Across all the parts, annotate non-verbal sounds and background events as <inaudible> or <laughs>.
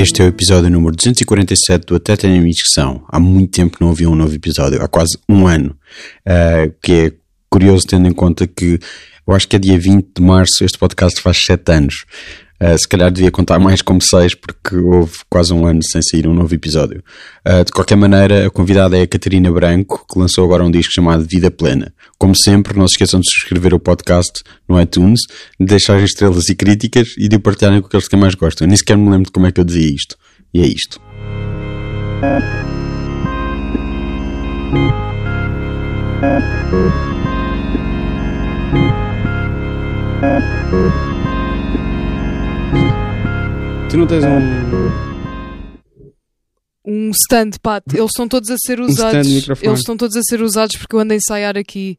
Este é o episódio número 247 do Até Tenho Inscrição. Há muito tempo que não havia um novo episódio, há quase um ano. Uh, que é curioso tendo em conta que eu acho que é dia 20 de março, este podcast faz 7 anos. Uh, se calhar devia contar mais como 6, porque houve quase um ano sem sair um novo episódio. Uh, de qualquer maneira, a convidada é a Catarina Branco, que lançou agora um disco chamado Vida Plena. Como sempre, não se esqueçam de subscrever o podcast no iTunes, de deixarem estrelas e críticas e de partilharem com aqueles que mais gostam. Nem sequer me lembro de como é que eu dizia isto. E é isto. Tu não tens um. Um stand, pá, eles estão todos a ser usados. stand microfone. eles estão todos a ser usados porque eu ando a ensaiar aqui.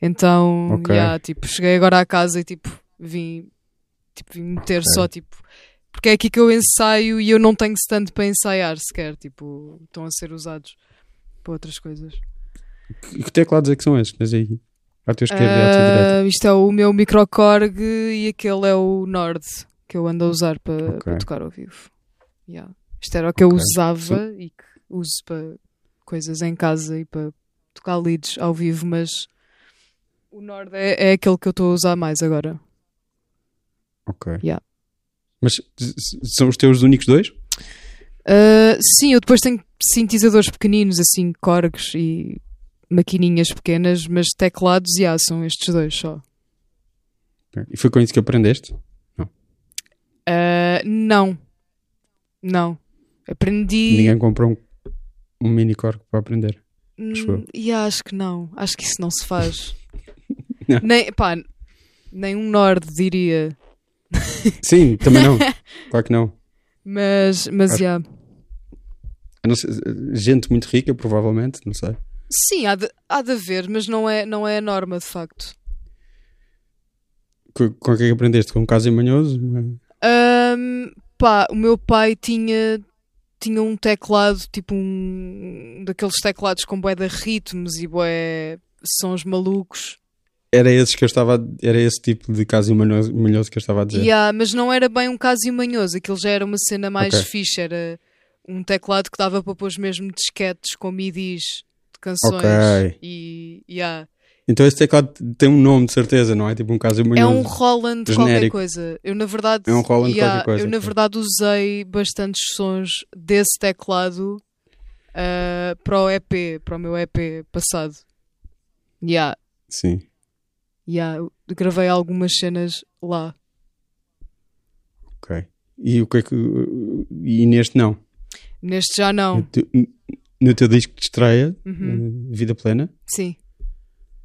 Então, Ok. yeah, tipo, cheguei agora à casa e tipo, vim, tipo, vim meter Ok. só tipo. Porque é aqui que eu ensaio e eu não tenho stand para ensaiar sequer. Tipo, estão a ser usados para outras coisas. Que teclados é que são esses? que Tens aí. À tua esquerda e à tua direita. Ah, isto é o meu microcorg e aquele é o Nord que eu ando a usar para, Ok. para tocar ao vivo. Yeah. Isto era o que eu Ok. usava e que uso para coisas em casa e para tocar leads ao vivo, mas o Nord é, é aquele que eu estou a usar mais agora. Ok. Yeah. Mas são os teus únicos dois? Ah, sim, eu depois tenho sintetizadores pequeninos, assim, corgs e maquininhas pequenas, mas teclados, yeah, são estes dois só. E foi com isso que aprendeste? Ah, não. Não. Aprendi. Ninguém comprou um, um mini corpo para aprender. Hum, e acho que não. Acho que isso não se faz. <laughs> Não. nem, pá, nem um Nord diria. <laughs> Sim, também não. <laughs> claro que não. Mas, mas, já. Eu não sei, gente muito rica, provavelmente, não sei. Sim, há de, há de haver, mas não é, não é a norma, de facto. Com, com o que é que aprendeste? Com um caso manhoso? Ahm, pá, o meu pai tinha, tinha um teclado, tipo um daqueles teclados com bué de ritmos e bué sons malucos. Era esses que eu estava. a- Era esse tipo de caso manhoso, manhoso que eu estava a dizer. Yeah, mas não era bem um caso manhoso, aquilo já era uma cena mais Ok. fixe, era um teclado que dava para pôr mesmo disquetes com midis de canções. Ok. E yeah. Então esse teclado tem um nome de certeza, não é? Tipo um caso é manhoso. um Roland qualquer genérico. coisa. Eu na verdade, É um Roland yeah, qualquer coisa, eu na verdade usei bastantes sons desse teclado ah, para o EP, para o meu EP passado. Yeah, Sim. yeah, gravei algumas cenas lá. Ok. E o que é que. E neste não? Neste já não. No teu, no teu disco de estreia, Uhum. Vida Plena, Sim,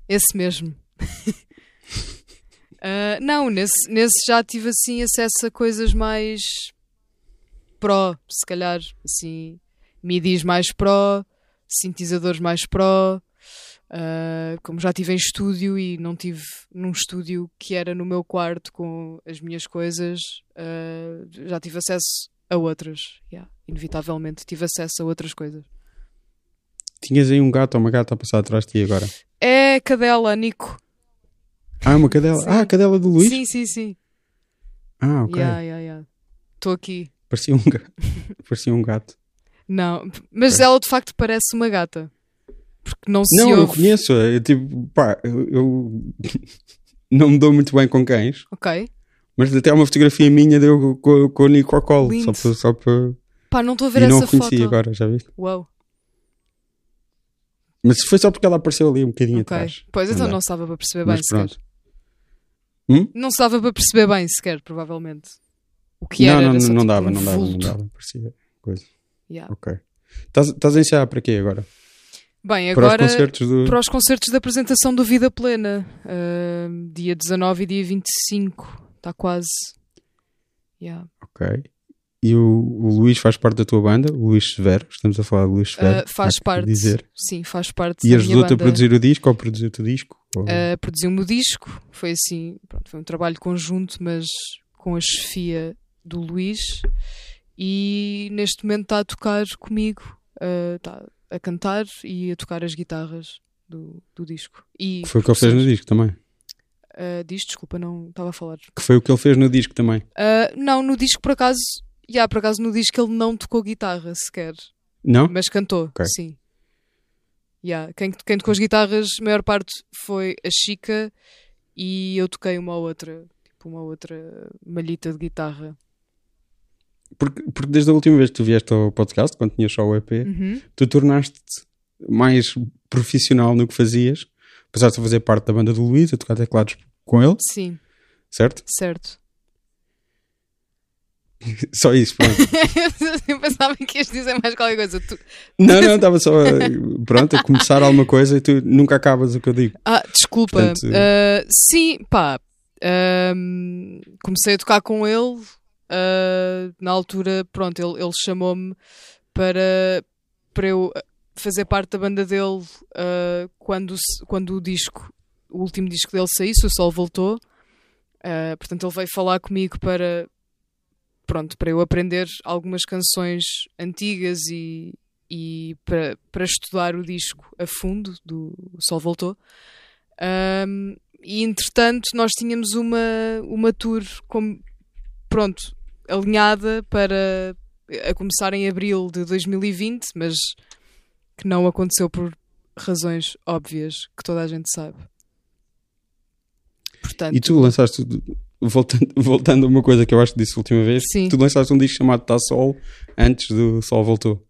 esse mesmo. <laughs> Ah, não, nesse, nesse já tive assim acesso a coisas mais pró, se calhar, assim, midis mais pró, sintetizadores mais pró. Ah, como já tive em estúdio e não tive num estúdio que era no meu quarto com as minhas coisas, ah, já tive acesso a outras. Yeah, inevitavelmente tive acesso a outras coisas. Tinhas aí um gato ou uma gata a passar atrás de ti agora. É cadela, Nico. Ah, uma cadela. Sim. Ah, a cadela do Luís? Sim, sim, sim. Ah, ok. Yeah, yeah, yeah. Estou aqui. Parecia, um gato. <laughs> Parecia um gato. Não, mas Ok. ela de facto parece uma gata. Porque não se Não, eu ouve. conheço. Eu, tipo, pá, eu, eu <laughs> não me dou muito bem com cães, Ok. mas até uma fotografia minha deu com, com o Nico ao colo. Lindo. Só para. Só para... Pá, não estou a ver E não essa a conheci foto. agora, já viste? Uau. Mas foi só porque ela apareceu ali um bocadinho Ok. atrás. Pois então não estava para perceber bem sequer. Hum? Não se dava para perceber bem sequer, provavelmente. O que Não, era não, era só, não tipo, dava, um não dava, não dava. Parecia coisa. Yeah. Ok. Estás a ensaiar para quê agora? Bem, Para agora os concertos do. para os concertos da apresentação do Vida Plena. ah, dia 19 e dia 25. Está quase. Yeah. Ok. E o, o Luís faz parte da tua banda, o Luís Severo. Estamos a falar do Luís Severo. Ah, faz parte. Dizer. Sim, faz parte E ajudou-te a produzir o disco ou produziu-te o disco? Ou- Uh, produziu-me o disco, foi assim, pronto, foi um trabalho conjunto, mas com a chefia do Luís. E neste momento está a tocar comigo, uh, está a cantar e a tocar as guitarras do, do disco. E que foi o que ele fez no disco também. Uh, diz, desculpa, não estava a falar. Que foi o que ele fez no disco também. Uh, não, no disco por acaso yeah, por acaso no disco ele não tocou guitarra sequer, Não? mas cantou, Ok. sim. Yeah. Quem, quem tocou as guitarras, a maior parte foi a Chica e eu toquei uma outra, tipo uma outra malhita de guitarra. Porque, porque desde a última vez que tu vieste ao podcast, quando tinhas só o EP, Uhum. tu tornaste-te mais profissional no que fazias. Passaste a fazer parte da banda do Luís, a tocar teclados com ele, Sim, certo? certo. <laughs> Só isso, pronto. <laughs> eu pensava que ias dizer mais qualquer coisa. Tu- não, não, <laughs> estava só a, pronto, a começar alguma coisa e tu nunca acabas o que eu digo. Ah, desculpa. Portanto- Ah, sim, pá. ahm, comecei a tocar com ele. ah, na altura, pronto, ele, ele chamou-me para, para eu fazer parte da banda dele ah, quando, quando o disco, o último disco dele saísse, o Sol Voltou. Portanto, ele veio falar comigo para, pronto, para eu aprender algumas canções antigas e, e para, para estudar o disco a fundo do Sol Voltou. Ahm, e entretanto, nós tínhamos uma, uma tour como, pronto, alinhada para a começar em abril de 2020, mas que não aconteceu por razões óbvias que toda a gente sabe. Portanto, E tu lançaste, voltando, <laughs> voltando a uma coisa que eu acho que disse a última vez, Sim. tu lançaste um disco chamado Tá Sol antes do Sol Voltou.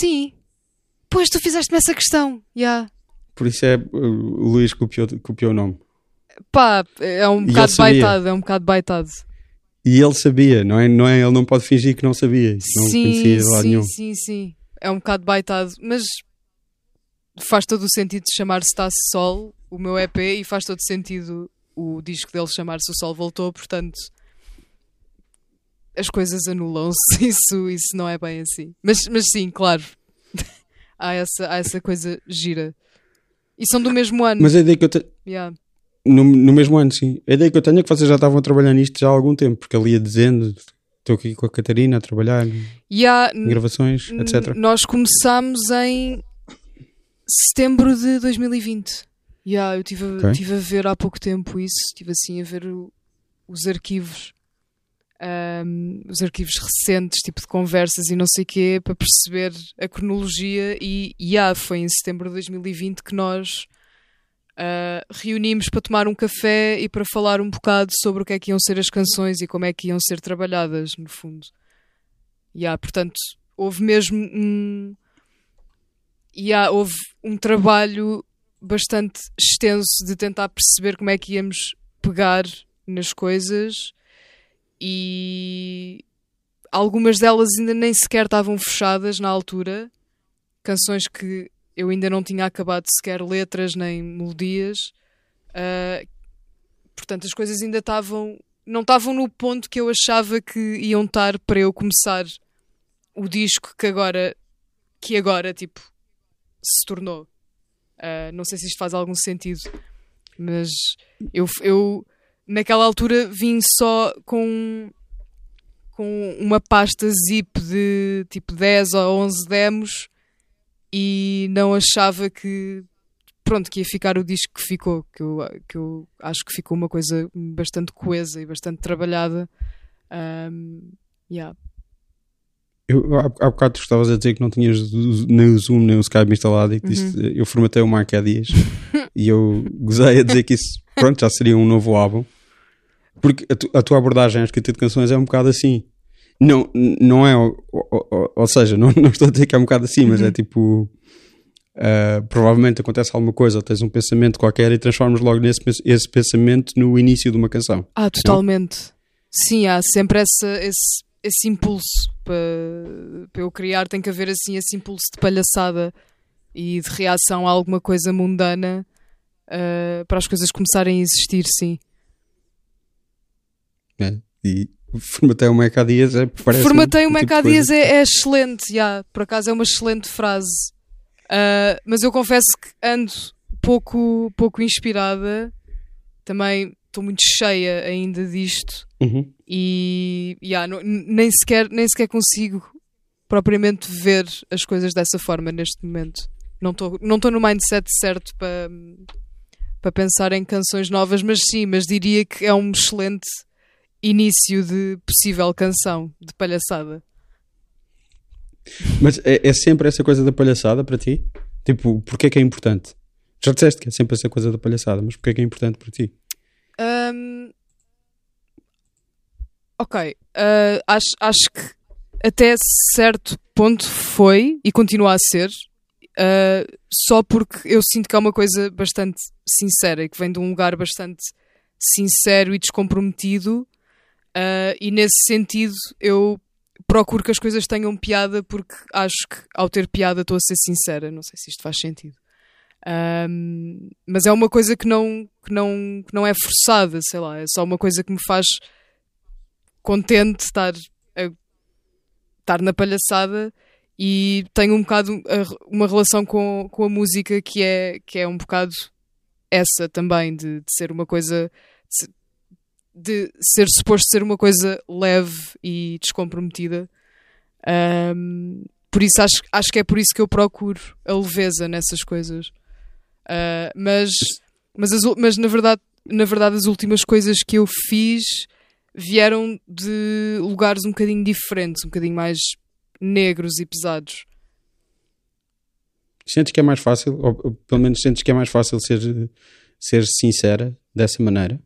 sim. Pois tu fizeste-me essa questão. Yeah. Por isso é o Luís copiou, copiou o nome. Pá, é um bocado baitado, é um bocado baitado. E ele sabia, não é? Não é? Ele não pode fingir que não sabia. Não conhecia de lado sim, nenhum. sim, sim. É um bocado baitado, mas faz todo o sentido chamar-se Tasse Sol, o meu EP, e faz todo sentido o disco dele chamar-se O Sol Voltou, portanto as coisas anulam-se, <laughs> isso, isso não é bem assim. Mas, mas sim, claro, <laughs> há, essa, há essa coisa gira. E são do mesmo ano. Mas a ideia que eu tenho. Yeah. No, no mesmo ano, sim. A ideia que eu tenho é que vocês já estavam a trabalhar nisto já há algum tempo, porque ele ia dizendo: estou aqui com a Catarina a trabalhar em E há, gravações, etc. Nós começámos em setembro de 2020. Yeah, eu estive a, tive a ver há pouco tempo isso, estive assim a ver o- os arquivos, ahm, os arquivos recentes, tipo de conversas e não sei o quê, para perceber a cronologia. E yeah, foi em setembro de 2020 que nós ah, reunimos para tomar um café e para falar um bocado sobre o que é que iam ser as canções e como é que iam ser trabalhadas, no fundo. Yeah, portanto, houve mesmo um. Yeah, houve um trabalho bastante extenso de tentar perceber como é que íamos pegar nas coisas e algumas delas ainda nem sequer estavam fechadas na altura. Canções que eu ainda não tinha acabado sequer letras nem melodias. Ah, portanto, as coisas ainda estavam. Não estavam no ponto que eu achava que iam estar para eu começar o disco que agora. que agora, tipo, se tornou. Ah, não sei se isto faz algum sentido, mas eu, eu naquela altura vim só com com uma pasta zip de tipo 10 ou 11 demos e não achava que pronto, que ia ficar o disco que ficou, que eu, que eu acho que ficou uma coisa bastante coesa e bastante trabalhada. Um, yeah. Eu, há, há bocado tu estavas a dizer que não tinhas nem o Zoom nem o Skype instalado e que disse, Uhum. eu formatei o Mac há dias <laughs> e eu gozei a dizer que isso pronto, já seria um novo álbum porque a, tu- a tua abordagem à escrita de canções é um bocado assim não, não é ou, ou- ou- seja, não, não estou a dizer que é um bocado assim mas Uhum. é tipo ah, provavelmente acontece alguma coisa tens um pensamento qualquer e transformas logo nesse esse pensamento no início de uma canção Ah, totalmente. Sim, há sempre essa, esse, esse impulso para, para eu criar. Tem que haver assim esse impulso de palhaçada e de reação a alguma coisa mundana ah, para as coisas começarem a existir, sim. né? e formatei o Mac há dias é, parece Formatei o Mac tipo há dias é, é excelente, já, por acaso é uma excelente frase. Ah, mas eu confesso que ando pouco, pouco inspirada. Também estou muito cheia ainda disto. Uhum. e yeah, não- nem, sequer, nem sequer consigo propriamente ver as coisas dessa forma neste momento. Não estou não tô no mindset certo para para pensar em canções novas, mas sim, mas diria que é um excelente início de possível canção de palhaçada. Mas é, é sempre essa coisa da palhaçada para ti? Tipo, porquê é que é importante? Já disseste que é sempre essa coisa da palhaçada, mas porquê é que é importante para ti? Um, ok, uh, acho, acho que até certo ponto foi e continua a ser, uh, só porque eu sinto que é uma coisa bastante sincera e que vem de um lugar bastante sincero e descomprometido, uh, e nesse sentido eu procuro que as coisas tenham piada porque acho que ao ter piada estou a ser sincera. Não sei se isto faz sentido. Um, mas é uma coisa que não, que, não, que não é forçada, sei lá, é só uma coisa que me faz contente estar, a, estar na palhaçada e tenho um bocado uma relação com, com a música que é, que é um bocado essa também, de, de ser uma coisa de ser suposto ser uma coisa leve e descomprometida. Um, por isso acho, acho que é por isso que eu procuro a leveza nessas coisas. Uh, mas, mas, as, mas na, verdade, na verdade as últimas coisas que eu fiz vieram de lugares um bocadinho diferentes, um bocadinho mais negros e pesados. Sentes que é mais fácil, ou pelo menos sentes que é mais fácil ser, ser sincera dessa maneira?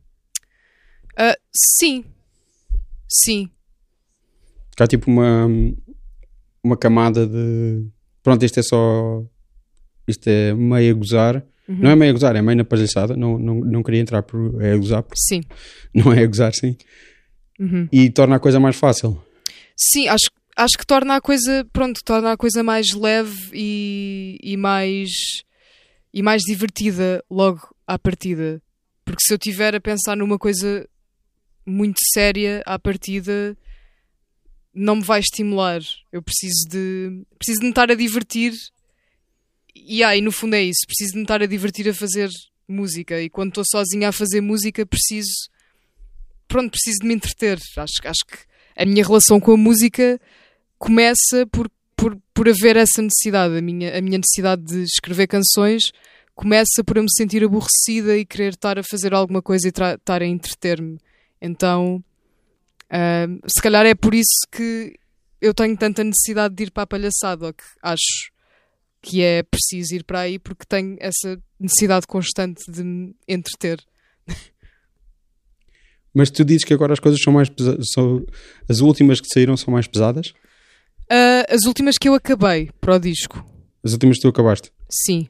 Uh, sim. Sim. Há tipo uma, uma camada de. Pronto, isto é só. Isto é meio a gozar. Uhum. Não é meio a gozar, é meio na palhaçada. Não, não, não queria entrar por é a gozar. Sim. Não é a gozar, sim. Uhum. E torna a coisa mais fácil. Sim, acho, acho que torna a coisa. Pronto, torna a coisa mais leve e, e mais. e mais divertida logo à partida. Porque se eu tiver a pensar numa coisa muito séria à partida não me vai estimular. Eu preciso de preciso de me estar a divertir e aí no fundo é isso, preciso de me estar a divertir a fazer música e quando estou sozinha a fazer música preciso pronto, preciso de me entreter. Acho, acho que a minha relação com a música começa por, por, por haver essa necessidade. A minha, a minha necessidade de escrever canções começa por eu me sentir aborrecida e querer estar a fazer alguma coisa e estar a entreter-me. Então, uh, se calhar é por isso que eu tenho tanta necessidade de ir para a palhaçada, que acho que é preciso ir para aí, porque tenho essa necessidade constante de me entreter. <laughs> Mas tu dizes que agora as coisas são mais pesadas. São, as últimas que saíram são mais pesadas? Uh, as últimas que eu acabei para o disco. As últimas que tu acabaste? Sim.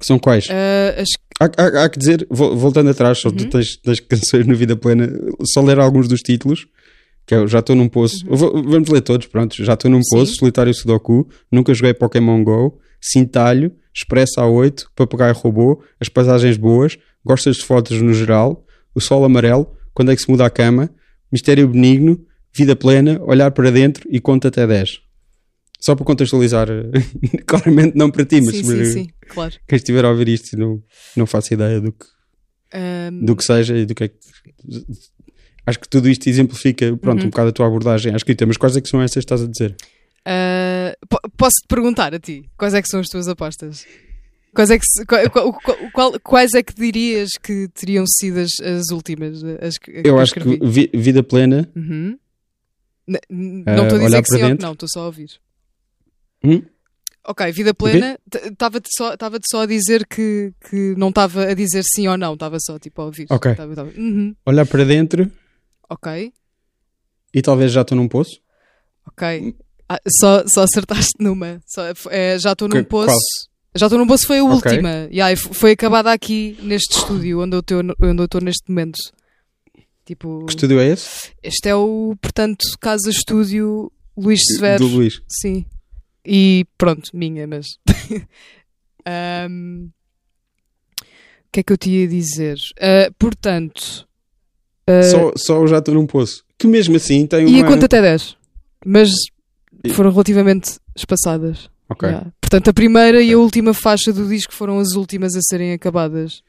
Que são quais? Uh, as... há, há, há, que dizer, voltando atrás, só uhum. tu tens, tens canções no Vida Plena, só ler alguns dos títulos, que eu é já estou num poço. Uhum. Vou, vamos ler todos, pronto. Já estou num poço, Solitário Sudoku, Nunca Joguei Pokémon Go, Cintalho, Expresso A8, Papagaio Robô, As Paisagens Boas, Gostas de Fotos no geral, O Sol Amarelo, Quando é que se muda a cama, Mistério Benigno, Vida Plena, Olhar para Dentro e Conta até 10. Só para contextualizar, <laughs> claramente não para ti, mas sim, sim, sim, claro. quem estiver a ouvir isto não, não faço ideia do que, um... do que seja e do que é que. Acho que tudo isto exemplifica, pronto, uhum. um bocado a tua abordagem à escrita, mas quais é que são essas que estás a dizer? Uh, Posso-te perguntar a ti, quais é que são as tuas apostas? Quais é que, qual, qual, quais é que dirias que teriam sido as, as últimas? As que, eu, acho que vi, Vida Plena. Uhum. Não estou uh, a dizer que sim ou não, estou só a ouvir. Hum? Ok, vida plena, estava-te só, só a dizer que, que não estava a dizer sim ou não, estava só tipo a ouvir. Ok. Tava, tava. Uhum. Olhar para dentro. Ok. E talvez já estou num poço. Ok. Ah, só, só acertaste numa. Só, é, já estou num poço. Qual? Já estou num poço foi a okay. última. Yeah, foi acabada aqui neste estúdio onde eu estou neste momento. Tipo, que estúdio é esse? Este é o, portanto, Casa Estúdio Luís Severo. Do Luís. Sim. E pronto, minha, mas. <laughs> um, o que é que eu te ia dizer? Uh, portanto. Uh, só, só já estou num poço. Que mesmo assim tem uma. E a conta até 10. Mas foram relativamente espaçadas. Ok. Yeah. Portanto, a primeira okay. e a última faixa do disco foram as últimas a serem acabadas.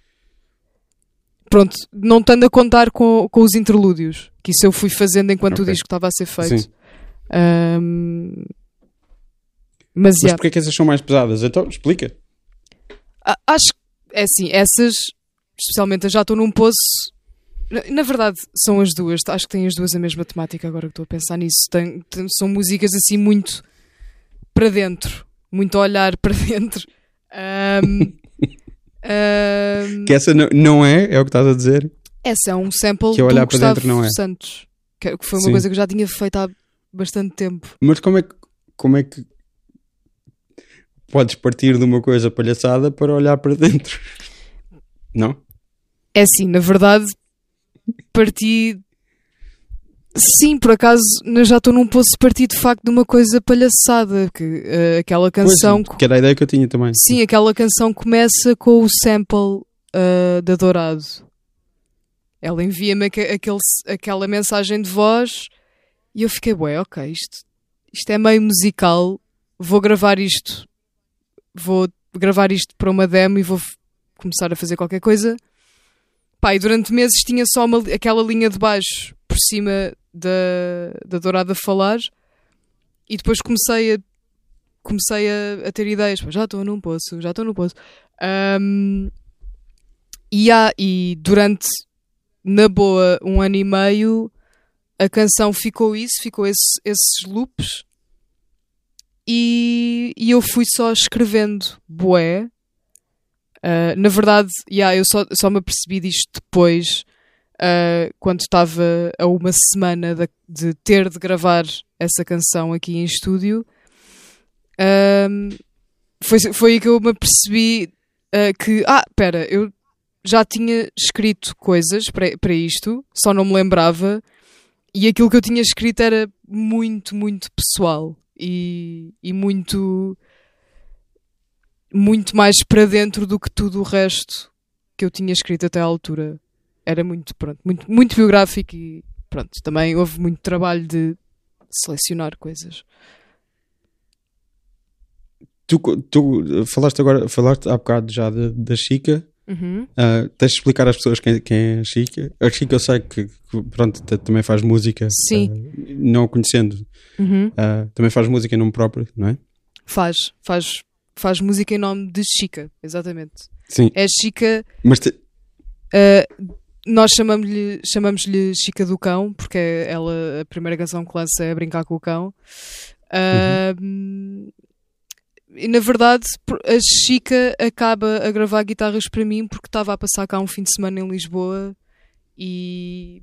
Pronto, não estando a contar com, com os interlúdios, que isso eu fui fazendo enquanto okay. o disco estava a ser feito. Um, mas, Mas yeah. porquê é que essas são mais pesadas? Então, explica. Acho que, é assim, essas, especialmente eu já estou num poço, Na, verdade, são as duas. Acho que têm as duas a mesma temática agora que estou a pensar nisso. Tem- tem- são músicas assim muito para dentro. Muito a olhar para <laughs> dentro. Ahm, ahm, Que essa não, não é, é o que estás a dizer? essa é um sample Que é olhar do para Gustavo dentro, não é? Santos. Que, que foi uma Sim. coisa que eu já tinha feito há bastante tempo. Mas como é que, como é que podes partir de uma coisa palhaçada para olhar para dentro? <laughs> Não? É assim, na verdade, parti. Sim, por acaso já estou num poço de partir de facto de uma coisa palhaçada. Que, eh, aquela canção. Pois, que era a ideia que eu tinha também. Sim, aquela canção começa com o sample ah, da Dourado. Ela envia-me aque- aquele, aquela mensagem de voz e eu fiquei, ué, ok, isto, isto é meio musical, vou gravar isto, vou gravar isto para uma demo e vou começar a fazer qualquer coisa. E durante meses tinha só uma aquela linha de baixo por cima da, da Dourada falar e depois comecei a comecei a, a ter ideias. Já estou num poço, já estou num poço. Ahm, e, há, e durante, na boa, um ano e meio, a canção ficou isso, ficou esse- esses loops. E, e eu fui só escrevendo bué. Ah, na verdade, yeah, eu só, só me apercebi disto depois, ah, quando estava a uma semana de, de ter de gravar essa canção aqui em estúdio. Foi, foi aí que eu me apercebi ah, que, ah, pera, eu já tinha escrito coisas para, para isto, só não me lembrava, e aquilo que eu tinha escrito era muito, muito pessoal e, e muito, muito mais para dentro do que tudo o resto que eu tinha escrito até à altura. Era muito, pronto, muito, muito biográfico e pronto, também houve muito trabalho de selecionar coisas. Tu, tu falaste agora, falaste há bocado já da, da Chica. Uhum. Uh, tens de explicar às pessoas quem, quem é a Chica. A Chica eu sei que, que, pronto, também faz música. Sim. uh, não a conhecendo. Uhum. Uh, também faz música em nome próprio, não é? Faz, faz, faz música em nome de Chica, exatamente. Sim. É Chica, Mas te- uh, nós chamamos-lhe chamamos-lhe Chica do Cão, porque ela, a primeira canção que lança é Brincar com o Cão. Uh, E na verdade, a Chica acaba a gravar guitarras para mim porque estava a passar cá um fim de semana em Lisboa e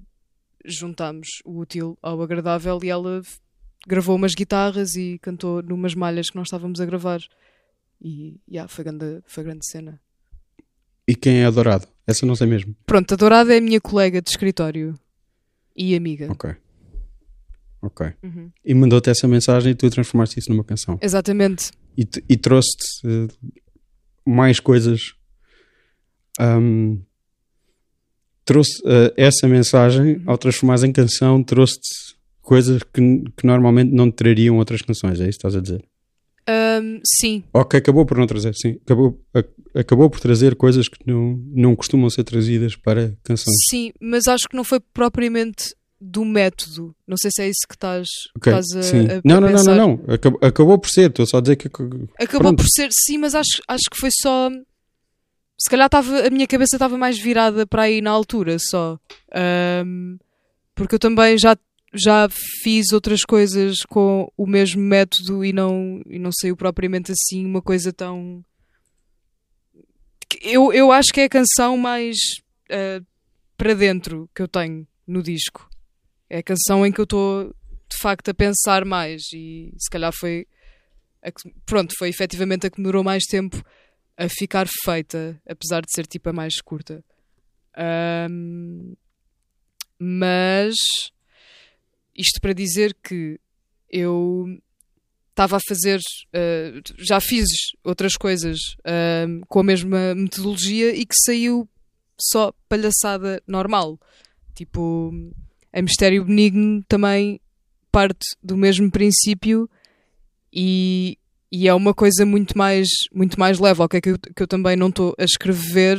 juntámos o útil ao agradável e ela gravou umas guitarras e cantou numas malhas que nós estávamos a gravar. E yeah, foi, grande, foi grande cena. e quem é adorado? Essa eu não sei mesmo. Pronto, a Dourada é a minha colega de escritório e amiga. Ok. Ok. Uhum. E mandou-te essa mensagem e tu transformaste isso numa canção. Exatamente. E, e trouxe-te eh, mais coisas. Ahm, trouxe eh, essa mensagem, Uhum. ao transformares em canção, trouxe-te coisas que, que normalmente não te trariam outras canções. É isso que estás a dizer? Ahm, sim, que acabou por não trazer, sim. Acabou, a- acabou por trazer coisas que não, não costumam ser trazidas para canções. sim, mas acho que não foi propriamente do método. Não sei se é isso que estás, Ok, estás a, a- a não, não, não, pensar. não, não. Acabou, acabou por ser. Estou só a dizer que. Acabou Pronto. por ser, sim, mas acho, acho que foi só. Se calhar estava a minha cabeça estava mais virada para aí na altura só. Ahm, porque eu também já, já fiz outras coisas com o mesmo método e não, e não saiu propriamente assim uma coisa tão. Eu, eu acho que é a canção mais ah, para dentro que eu tenho no disco. É a canção em que eu estou de facto a pensar mais e se calhar foi que- pronto, foi efetivamente a que demorou mais tempo a ficar feita, apesar de ser tipo a mais curta. Ahm, mas isto para dizer que eu estava a fazer, ah, já fiz outras coisas ahm, com a mesma metodologia e que saiu só palhaçada normal. Tipo, a Mistério Benigno também parte do mesmo princípio e, e é uma coisa muito mais, muito mais leve, ok? Que eu, que eu também não estou a escrever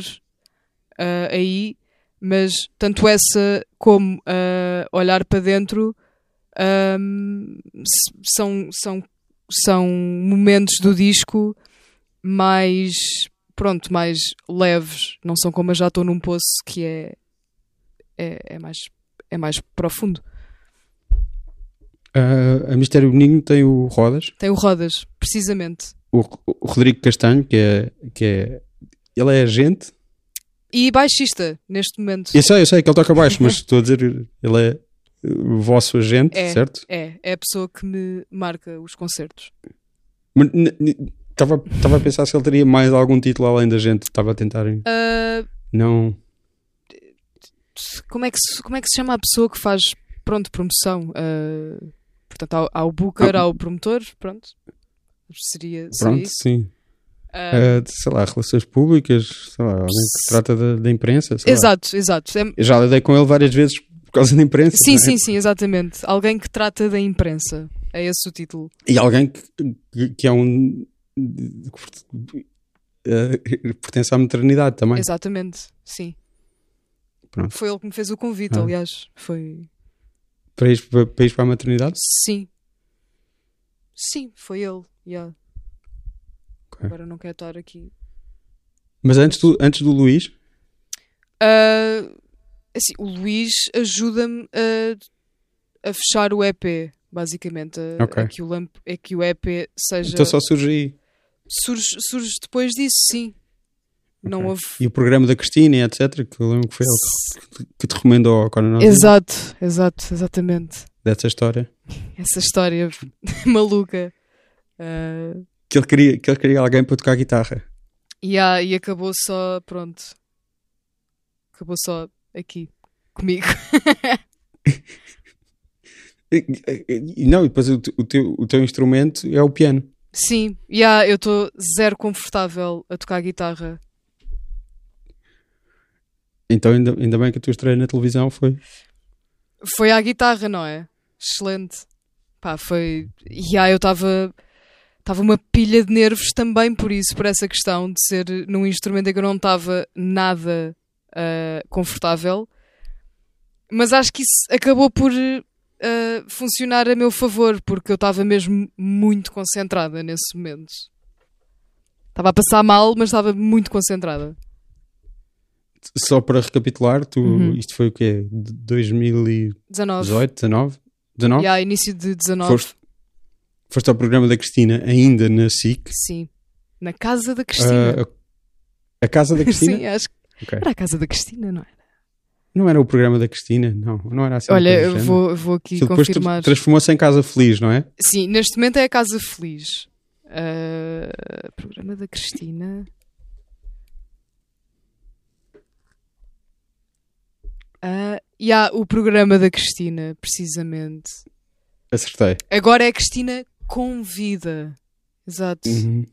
ah, aí, mas tanto essa como ah, olhar para dentro s- são, são, são momentos do disco mais pronto, mais leves, não são como eu já estou num poço que é é, é mais, é mais profundo. Uh, a Mistério Benigno tem o Rodas, Tem o Rodas, precisamente. o, o Rodrigo Castanho, que é, que é. Ele é agente. E baixista, neste momento. Eu sei, eu sei que ele toca baixo, mas <laughs> estou a dizer, ele é o vosso agente, É. certo? É, é a pessoa que me marca os concertos. Estava estava a pensar se ele teria mais algum título além da gente. Estava a tentar. Ah, Não. como, é que se, como é que se chama a pessoa que faz, pronto, promoção? Ah, portanto, há, há o booker, Ah. há o promotor, pronto. Seria, seria Pronto, isso. sim. Ah, Uh, sei lá, relações públicas, sei lá, alguém que trata da, da imprensa. sei lá. exato, exato. É- Eu já lidei com ele várias vezes por causa da imprensa. sim, é? sim, sim, exatamente. Alguém que trata da imprensa. É esse o título. E alguém que, que, é um. uh, pertence à maternidade também. Exatamente, sim. Pronto. Foi ele que me fez o convite, Ah. aliás. Foi. Para ir, para, para ir para a maternidade? Sim. Sim, foi ele. yeah. Ok. Agora não quero estar aqui. Mas antes do, antes do Luís, Ah, assim, o Luís ajuda-me a, a fechar o EP, basicamente. A, Ok. a que o a que o EP seja. então só surge aí. surge, surge depois disso, sim. Não Ok. houve. E o programa da Cristina, etc. Que eu lembro que foi ele que, te recomendou ao Osiris, Exato, exato, exatamente. dessa história. Essa história <laughs> maluca. Ah, Que ele, queria, que ele queria alguém para tocar guitarra. há- e acabou só, pronto. Acabou só aqui, comigo. <laughs> Não, e depois o, o teu, o teu instrumento é o piano. Sim, e há- eu estou zero confortável a tocar guitarra. Então ainda, ainda bem que a tua estreia na televisão foi. Foi à guitarra, não é? Excelente. Pá, foi. E aí eu estava. Estava uma pilha de nervos também por isso, por essa questão de ser num instrumento em que eu não estava nada ah, confortável. Mas acho que isso acabou por ah, funcionar a meu favor, porque eu estava mesmo muito concentrada nesse momento. Estava a passar mal, mas estava muito concentrada. Só para recapitular, tu, Uhum. isto foi o quê? De 2018, 19. 19? 19? E há início de 19. Foste, foste ao programa da Cristina, ainda na SIC. Sim. Na casa da Cristina. Ah, a, a casa da <laughs> Cristina? Sim, acho que Ok. era a casa da Cristina, não é? Não era o programa da Cristina? Não, não era assim. Olha, vou, vou aqui confirmar. tra- transformou-se em Casa Feliz, não é? Sim, neste momento é a Casa Feliz. Ah, programa da Cristina. Ah, e há o programa da Cristina, precisamente. Acertei. Agora é a Cristina Convida. Exato. Uhum.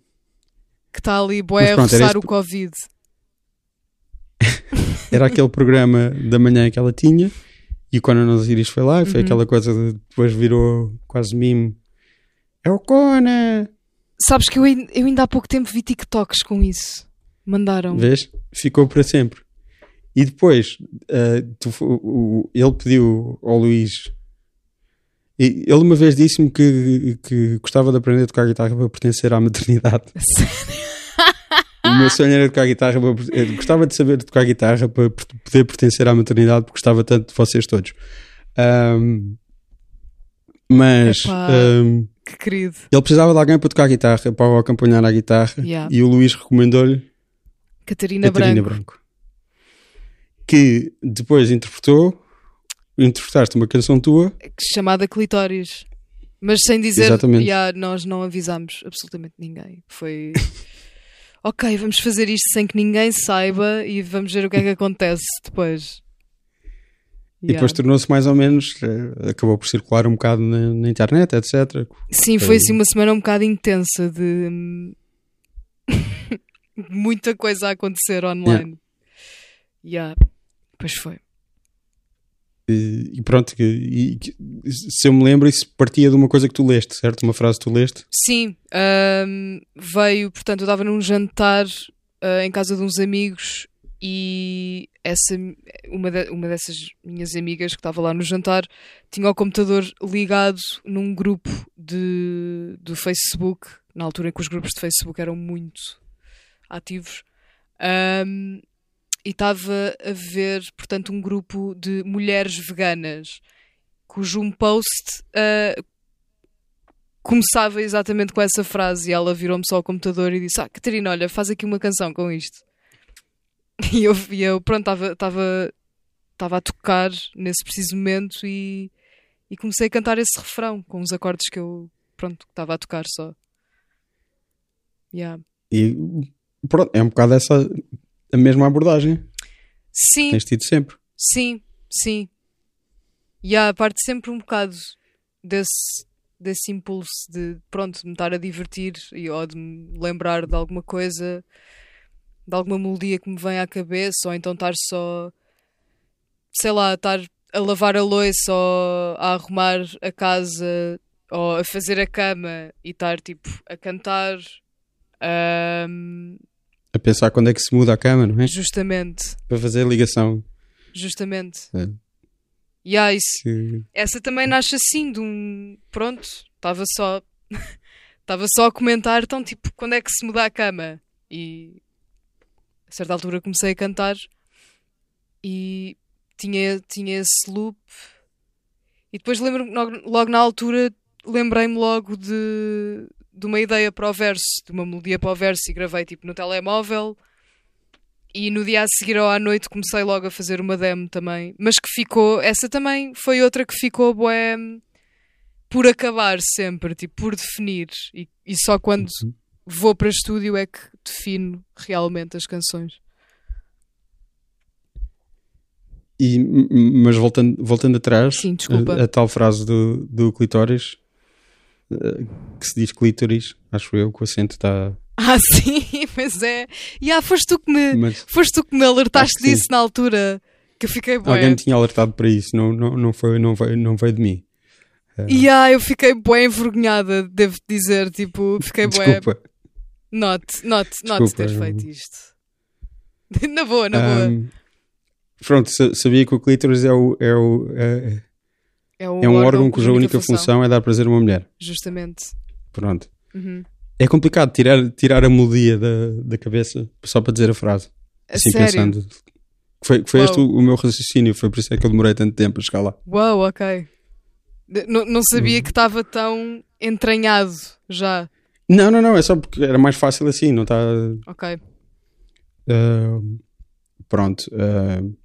Que está ali, boé, a era roçar o Covid. <laughs> Era aquele programa da manhã que ela tinha e o Conan Osiris foi lá e foi Uhum. aquela coisa de depois virou quase mime. É o Conan! Sabes que eu, eu ainda há pouco tempo vi TikToks com isso. Mandaram. Vês? Ficou para sempre. E depois, ah, tu o- o- ele pediu ao Luís. e Ele uma vez disse-me que, que gostava de aprender a tocar guitarra para pertencer à maternidade. <laughs> O meu sonho era tocar guitarra. Gostava de saber tocar guitarra para poder pertencer à maternidade, porque gostava tanto de vocês todos. Ahm, mas Epá. ahm, Que querido. ele precisava de alguém para tocar guitarra, para o acompanhar à guitarra, Yeah. e o Luís recomendou-lhe Catarina, Catarina Branco. Branco. Que depois interpretou, interpretaste uma canção tua, chamada Clitóris. Mas sem dizer. "Ya, nós não avisámos absolutamente ninguém. Foi. Ok, vamos fazer isto sem que ninguém saiba e vamos ver o que é que acontece depois. e Ya. depois tornou-se mais ou menos, eh, acabou por circular um bocado na, na internet, etc. Sim, foi assim uma semana um bocado intensa de hum, <laughs> muita coisa a acontecer online. Ya, Pois foi. E, e pronto, e, que- se eu me lembro, isso partia de uma coisa que tu leste, certo? Uma frase que tu leste. Sim, ahm, veio, portanto, eu estava num jantar ah, em casa de uns amigos e essa, uma, de- uma dessas minhas amigas que estava lá no jantar tinha o computador ligado num grupo de, do Facebook, na altura em que os grupos de Facebook eram muito ativos. Ahm, e estava a ver, portanto, um grupo de mulheres veganas cujo um post uh, começava exatamente com essa frase e ela virou-me só ao computador e disse: Ah, Catarina, olha, faz aqui uma canção com isto. <laughs> E eu, e eu pronto, estava a tocar nesse preciso momento e, e comecei a cantar esse refrão com os acordes que eu, pronto, estava a tocar só. Yeah. E pronto, é um bocado essa a mesma abordagem. Sim. Tens tido sempre. Sim, sim. E há parte sempre um bocado desse, desse impulso de pronto, me estar a divertir e, ou de me lembrar de alguma coisa, de alguma melodia que me vem à cabeça, ou então estar só, sei lá, estar a lavar a louça ou a arrumar a casa ou a fazer a cama e estar tipo a cantar. Um... A pensar quando é que se muda a cama, não é? Justamente. Para fazer a ligação. Justamente. É. Yeah, isso, essa também nasce assim de um. Pronto, estava só. <laughs> Estava só a comentar, então, tipo, quando é que se muda a cama? E a certa altura comecei a cantar e tinha, tinha esse loop. E depois lembro-me, logo na altura, lembrei-me logo de, de uma ideia para o verso, de uma melodia para o verso e gravei tipo no telemóvel e no dia a seguir ou à noite comecei logo a fazer uma demo também. Mas que ficou. Essa também foi outra que ficou bué, por acabar sempre, tipo, por definir. E, e só quando uhum. vou para estúdio é que defino realmente as canções. E, mas voltando, voltando atrás, Sim, a, a, tal frase do, do clitóris, que se diz clítoris, acho eu, que o acento está ah, sim, <laughs> mas é. E ah, foste tu que me, mas, foste tu que me alertaste disso na altura. Que eu fiquei bué. Alguém me tinha alertado para isso, não, não, não, foi, não, veio, não veio de mim. E ah, eu fiquei bem envergonhada, devo dizer. Tipo, fiquei bué. Desculpa. Not, not, not Desculpa, ter feito isto. <laughs> na boa, na boa. Um, pronto, sabia que o clítoris é o. É, o, é, é, um, é um órgão, órgão cuja única função. função. é dar prazer a uma mulher. Justamente. Pronto. Uhum. É complicado tirar, tirar a melodia da, da cabeça só para dizer a frase. Assim Sério? pensando. Foi, foi este o, o, meu raciocínio, foi por isso é que eu demorei tanto tempo a chegar lá. Uau, ok. Não, não sabia uhum. que estava tão entranhado já. Não, não, não, é só porque era mais fácil assim, não está. Ok. Uh, pronto. Uh,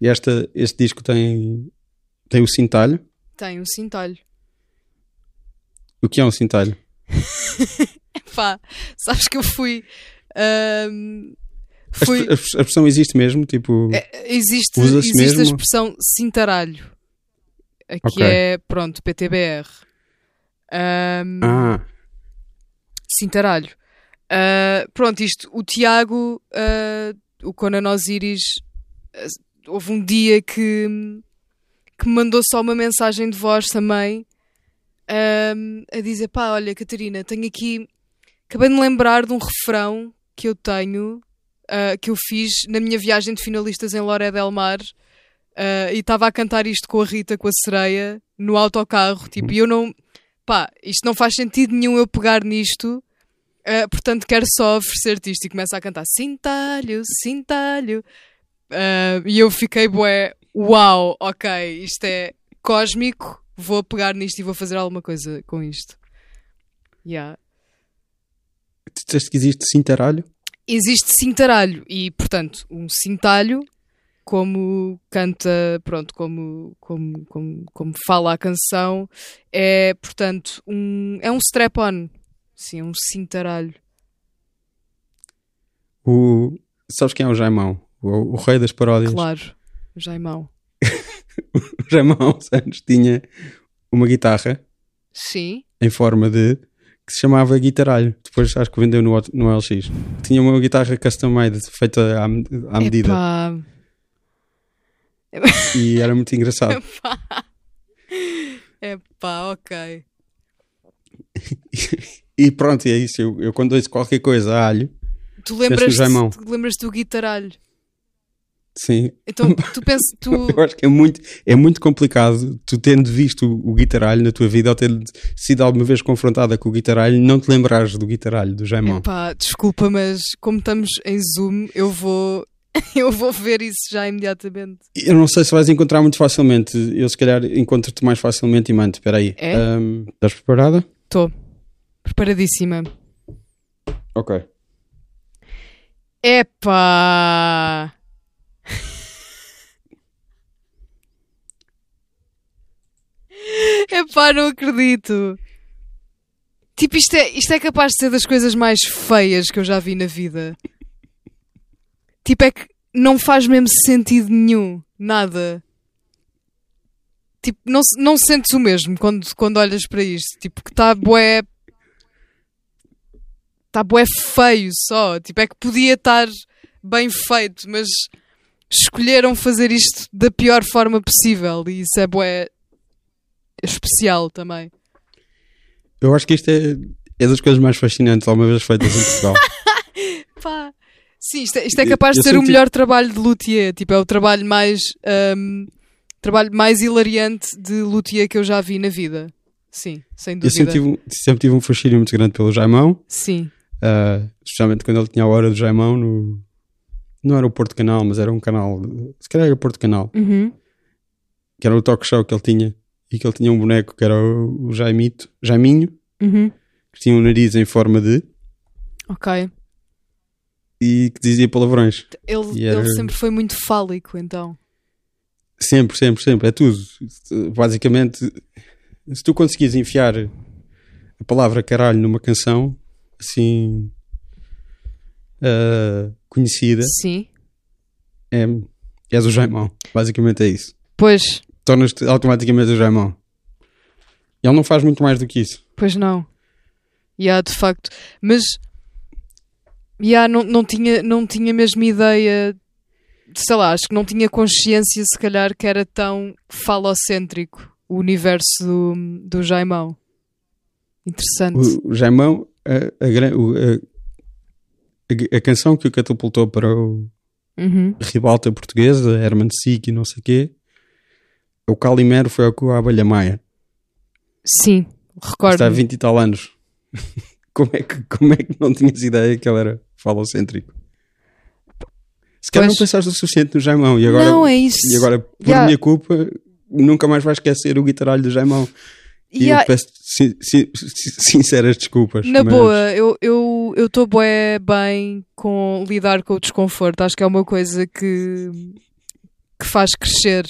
esta, este disco tem, tem o cintalho? Tem o cintalho. O que é um cintalho? <laughs> Pá, sabes que eu fui. Um, fui... A, a, expressão existe mesmo? Tipo, é, existe existe mesmo? a expressão cintaralho. Aqui okay. é, pronto, PTBR. Um, ah. Cintaralho. Uh, pronto, isto, o Tiago, uh, o Conan Osiris, uh, houve um dia que, que me mandou só uma mensagem de voz também um, a dizer: pá, olha, Catarina, tenho aqui. Acabei de me lembrar de um refrão que eu tenho, uh, que eu fiz na minha viagem de finalistas em Loré del Mar. Uh, e estava a cantar isto com a Rita, com a sereia, no autocarro. Tipo, e eu não. Pá, isto não faz sentido nenhum eu pegar nisto. Uh, portanto, quero só oferecer-te isto. E começa a cantar Cintalho, Cintalho. Uh, e eu fiquei, bué, uau, ok, isto é cósmico vou pegar nisto e vou fazer alguma coisa com isto. Yeah. Tu disseste que existe cintaralho? Existe cintaralho e, portanto, um cintalho, como canta, pronto, como, como, como, como fala a canção, é, portanto, um, é um strap-on. Sim, um cintaralho. O, sabes quem é o Jaimão? O, o rei das paródias. Claro, Jaimão. <laughs> o Ramon Santos tinha uma guitarra Sim. em forma de que se chamava Guitaralho. Depois acho que vendeu no, no LX. Tinha uma guitarra custom made feita à, à medida. Epá. E era muito engraçado. Epá, Epá ok. e pronto, é isso. Eu, eu quando ouço qualquer coisa a alho, tu lembras, tu lembras do guitaralho? Sim. Então tu pensas. Tu... <laughs> Eu acho que é muito, é muito complicado tu tendo visto o, o guitaralho na tua vida ou tendo sido alguma vez confrontada com o guitaralho, não te lembrares do guitaralho, do Jaimão. Epá, desculpa, mas como estamos em Zoom, eu vou. <laughs> Eu vou ver isso já imediatamente. Eu não sei se vais encontrar muito facilmente. Eu, se calhar, encontro-te mais facilmente e mando. Espera aí. É? Ahm, estás preparada? Estou preparadíssima. Ok. Epá! <laughs> Epá, não acredito. Tipo, isto é, isto é capaz de ser das coisas mais feias que eu já vi na vida. Tipo, é que não faz mesmo sentido nenhum. Nada. Tipo, não, não sentes o mesmo quando, quando olhas para isto. Tipo, que está bué. Está bué feio só. Tipo, é que podia estar bem feito, mas escolheram fazer isto da pior forma possível. E isso é bué especial também. Eu acho que isto é, é das coisas mais fascinantes alguma vez feitas em Portugal. <laughs> Pá. Sim, isto é, isto é Eu- capaz de eu ser o senti- melhor trabalho de luthier. Tipo, é o trabalho mais. ahm, trabalho mais hilariante de luthier que eu já vi na vida. Sim, sem Eu dúvida. sempre tive, um- sempre tive um fascínio muito grande pelo Jaimão, Sim. ah, especialmente quando ele tinha a hora do Jaimão no. Não era o Porto Canal, mas era um canal. Se calhar era o Porto Canal, Uhum. que era o talk show que ele tinha. E que ele tinha um boneco que era o, Jaimito, Jaiminho, Uhum. que tinha um nariz em forma de. Ok. e que dizia palavrões. Ele, era- ele sempre foi muito fálico, então. Sempre, sempre, sempre. É tudo. Basicamente, se tu conseguires enfiar a palavra caralho numa canção assim ah, conhecida, Sim. é, és o Jaimão. Basicamente é isso. Pois, Tornas-te automaticamente o Jaimão. Ele não faz muito mais do que isso. pois não. E há de facto. Mas. Yeah, não, não, tinha, não tinha mesmo ideia. Sei lá, acho que não tinha consciência, se calhar, que era tão falocêntrico o universo do, do Jaimão. Interessante. O, o Jaimão, a, a- a- a canção que o catapultou para o Uhum. ribalta portuguesa, Herman Sick e não sei o quê, o Calimero foi com a Abelha Maia. Sim, recordo. Está há 20 e tal anos. <laughs> como, é que, como é que não tinhas ideia que ele era falocêntrico? Se calhar não pensaste o suficiente no Jaimão e agora, não, é isso. e agora por Yeah. minha culpa, nunca mais vais esquecer o guitarralho do Jaimão. E Yeah, eu peço sin- sin- sin- sinceras desculpas. Na mas- boa, eu estou eu, bué bem com lidar com o desconforto. Acho que é uma coisa que, que faz crescer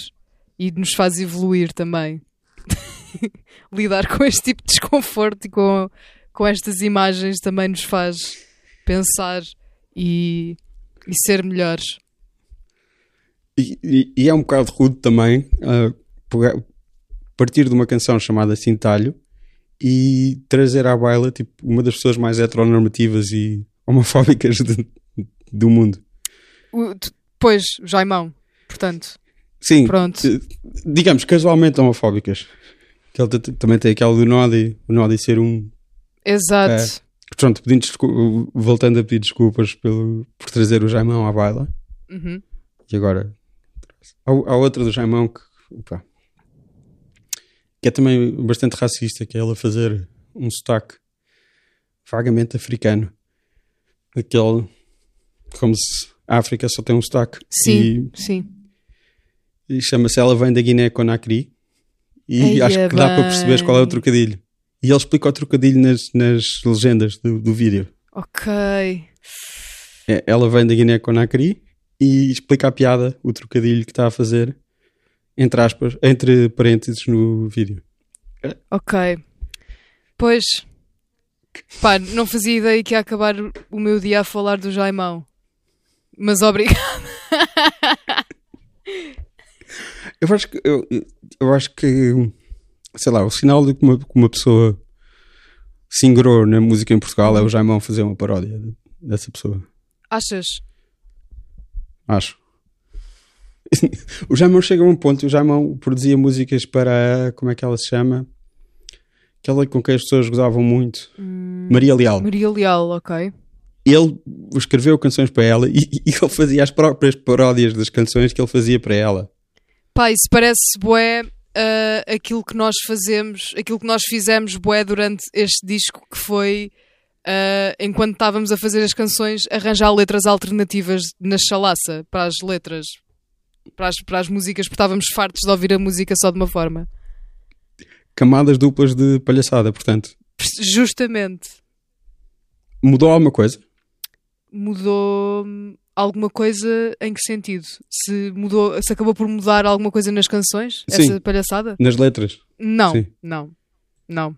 e nos faz evoluir também. <laughs> lidar com este tipo de desconforto e com, com estas imagens também nos faz pensar e, e ser melhores. E, e- e é um bocado rude também pegar- partir de uma canção chamada Cintalho e trazer à baila tipo, uma das pessoas mais heteronormativas e homofóbicas de- do mundo. O- Pois, Jaimão, portanto, Sim, pronto. eh, digamos casualmente homofóbicas. Que ele também tem aquela do Nodi, o Nodi ser um. Exato. Pronto, pedindo voltando a pedir desculpas pelo, por trazer o Jaimão à baila. Uhum. E agora há, há outra do Jaimão que, opa, que é também bastante racista, que é ela fazer um sotaque vagamente africano. Aquele como se a África só tem um sotaque. Sim, sim. E, chama-se Ela Vem da Guiné-Conakry. E Eia acho que dá para perceber qual é o trocadilho. E ele explica o trocadilho nas, nas legendas do, do vídeo. Ok. É, ela vem da Guiné-Conakry e explica a piada, o trocadilho que está a fazer, entre aspas, entre parênteses no vídeo. Ok. Pois. Pá, não fazia ideia que ia acabar o meu dia a falar do Jaimão. Mas obrigado. <laughs> Eu acho que, eu, eu acho que sei lá, o sinal de que uma, que uma pessoa se ingrou na música em Portugal é o Jaimão fazer uma paródia de- dessa pessoa. Achas? Acho. <laughs> o Jaimão chega a um ponto, o Jaimão produzia músicas para, como é que ela se chama? Aquela com quem as pessoas gozavam muito. Maria Leal. Maria Leal, ok. Ele escreveu canções para ela e, <laughs> e ele fazia as próprias paródias das canções que ele fazia para ela. Pá, isso parece bué ah, aquilo que nós fazemos, aquilo que nós fizemos bué durante este disco que foi uh, enquanto estávamos a fazer as canções, arranjar letras alternativas na chalaça para as letras, para as, para as músicas, porque estávamos fartos de ouvir a música só de uma forma. Camadas duplas de palhaçada, portanto. Justamente. Mudou alguma coisa? Mudou alguma coisa em que sentido? Se mudou, se acabou por mudar alguma coisa nas canções? Sim. Essa palhaçada? Nas letras? Não, Sim. não, não.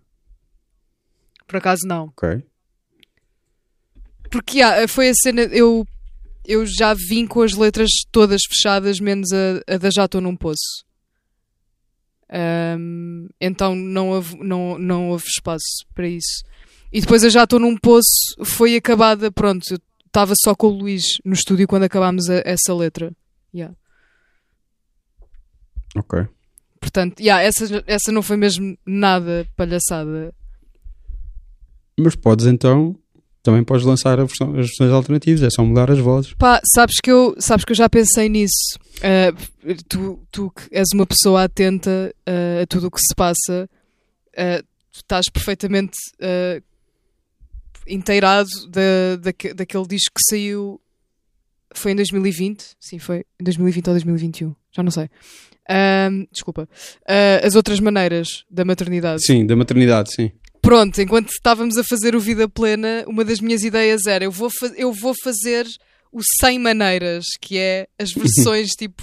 Por acaso não. Ok. Porque ah, foi a cena, eu, eu já vim com as letras todas fechadas, menos a, a da Já Estou Num Poço. Ahm, então não houve, não, não houve espaço para isso. E depois a Já Estou Num Poço foi acabada, pronto, eu estava só com o Luís no estúdio quando acabámos a- essa letra. Yeah. Ok. Portanto, yeah, essa, essa não foi mesmo nada palhaçada. Mas podes então. Também podes lançar versão- as versões alternativas, é só mudar as vozes. Pá, sabes que eu, sabes que eu já pensei nisso. Ah, tu, tu que és uma pessoa atenta ah, a tudo o que se passa, tu estás perfeitamente inteirado da, daque- daquele disco que saiu. Foi em 2020? Sim, foi em 2020 ou 2021, já não sei. Desculpa. Ah, as outras maneiras da maternidade. Sim, da maternidade, sim. Pronto, enquanto estávamos a fazer o Vida Plena, uma das minhas ideias era eu vou, eu vou fazer o 100 maneiras, que é as <laughs> versões tipo,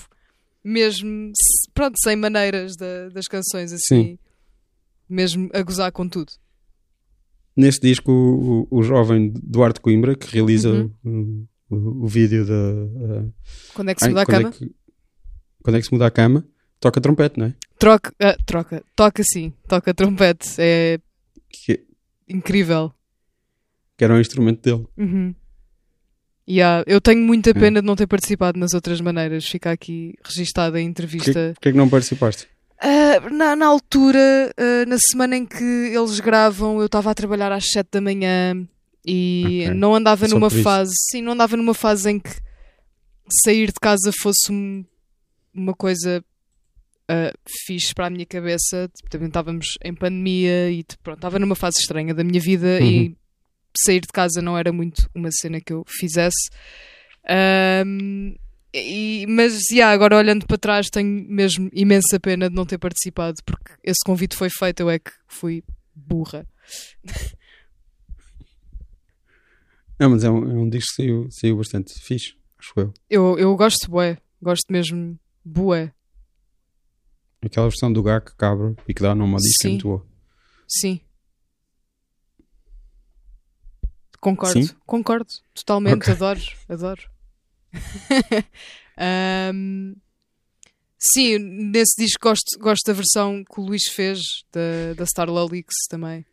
mesmo, pronto, 100 maneiras da- das canções, assim, Sim. mesmo a gozar com tudo. Nesse disco, o, o, o jovem Duarte Coimbra, que realiza Uhum. o, o, o vídeo da. uh, Quando é que se ai, muda a quando cama? É que, quando é que se muda a cama? Toca trompete, não é? Troca, ah, troca, toca sim, toca trompete, é Que, incrível. que era um instrumento dele. Uhum. Yeah, eu tenho muita É. pena de não ter participado nas outras maneiras, fica aqui registada a entrevista. porquê que não participaste? Ah, na, na altura, ah, na semana em que eles gravam, eu estava a trabalhar às 7 da manhã e Ok. não andava Só numa fase, sim, não andava numa fase em que sair de casa fosse um- uma coisa ah, fixe para a minha cabeça. Tipo, também estávamos em pandemia e tipo, pronto, estava numa fase estranha da minha vida e sair de casa não era muito uma cena que eu fizesse. Ahm, e- mas yeah, agora olhando para trás tenho mesmo imensa pena de não ter participado porque esse convite foi feito, eu é que fui burra. Não, mas é um, é um disco que saiu, saiu bastante fixe, acho eu. Eu, eu gosto bué, gosto mesmo bué, Aquela versão do GAC cabra e que dá nome ao disco é Sim. muito boa. sim. Concordo, Sim? concordo, totalmente, Ok. adoro, adoro. <laughs> Ahm, sim, nesse disco gosto, gosto da versão que o Luís fez da, da Star Lolix também.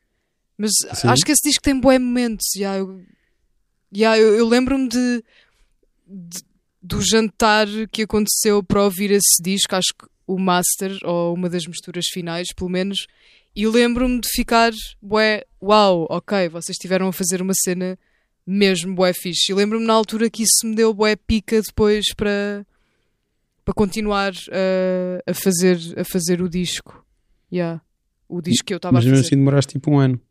Mas Sim. acho que esse disco tem bons momentos. Já, eu já, eu, eu lembro-me de, de- do jantar que aconteceu para ouvir esse disco, acho que o master, ou uma das misturas finais, pelo menos, e lembro-me de ficar, bué, uau, ok, vocês estiveram a fazer uma cena mesmo bué fixe. E lembro-me na altura que isso me deu bué pica depois para para continuar a, a fazer a fazer o disco. Yeah. O disco que eu estava a Mas fazer. mesmo assim demoraste tipo um ano.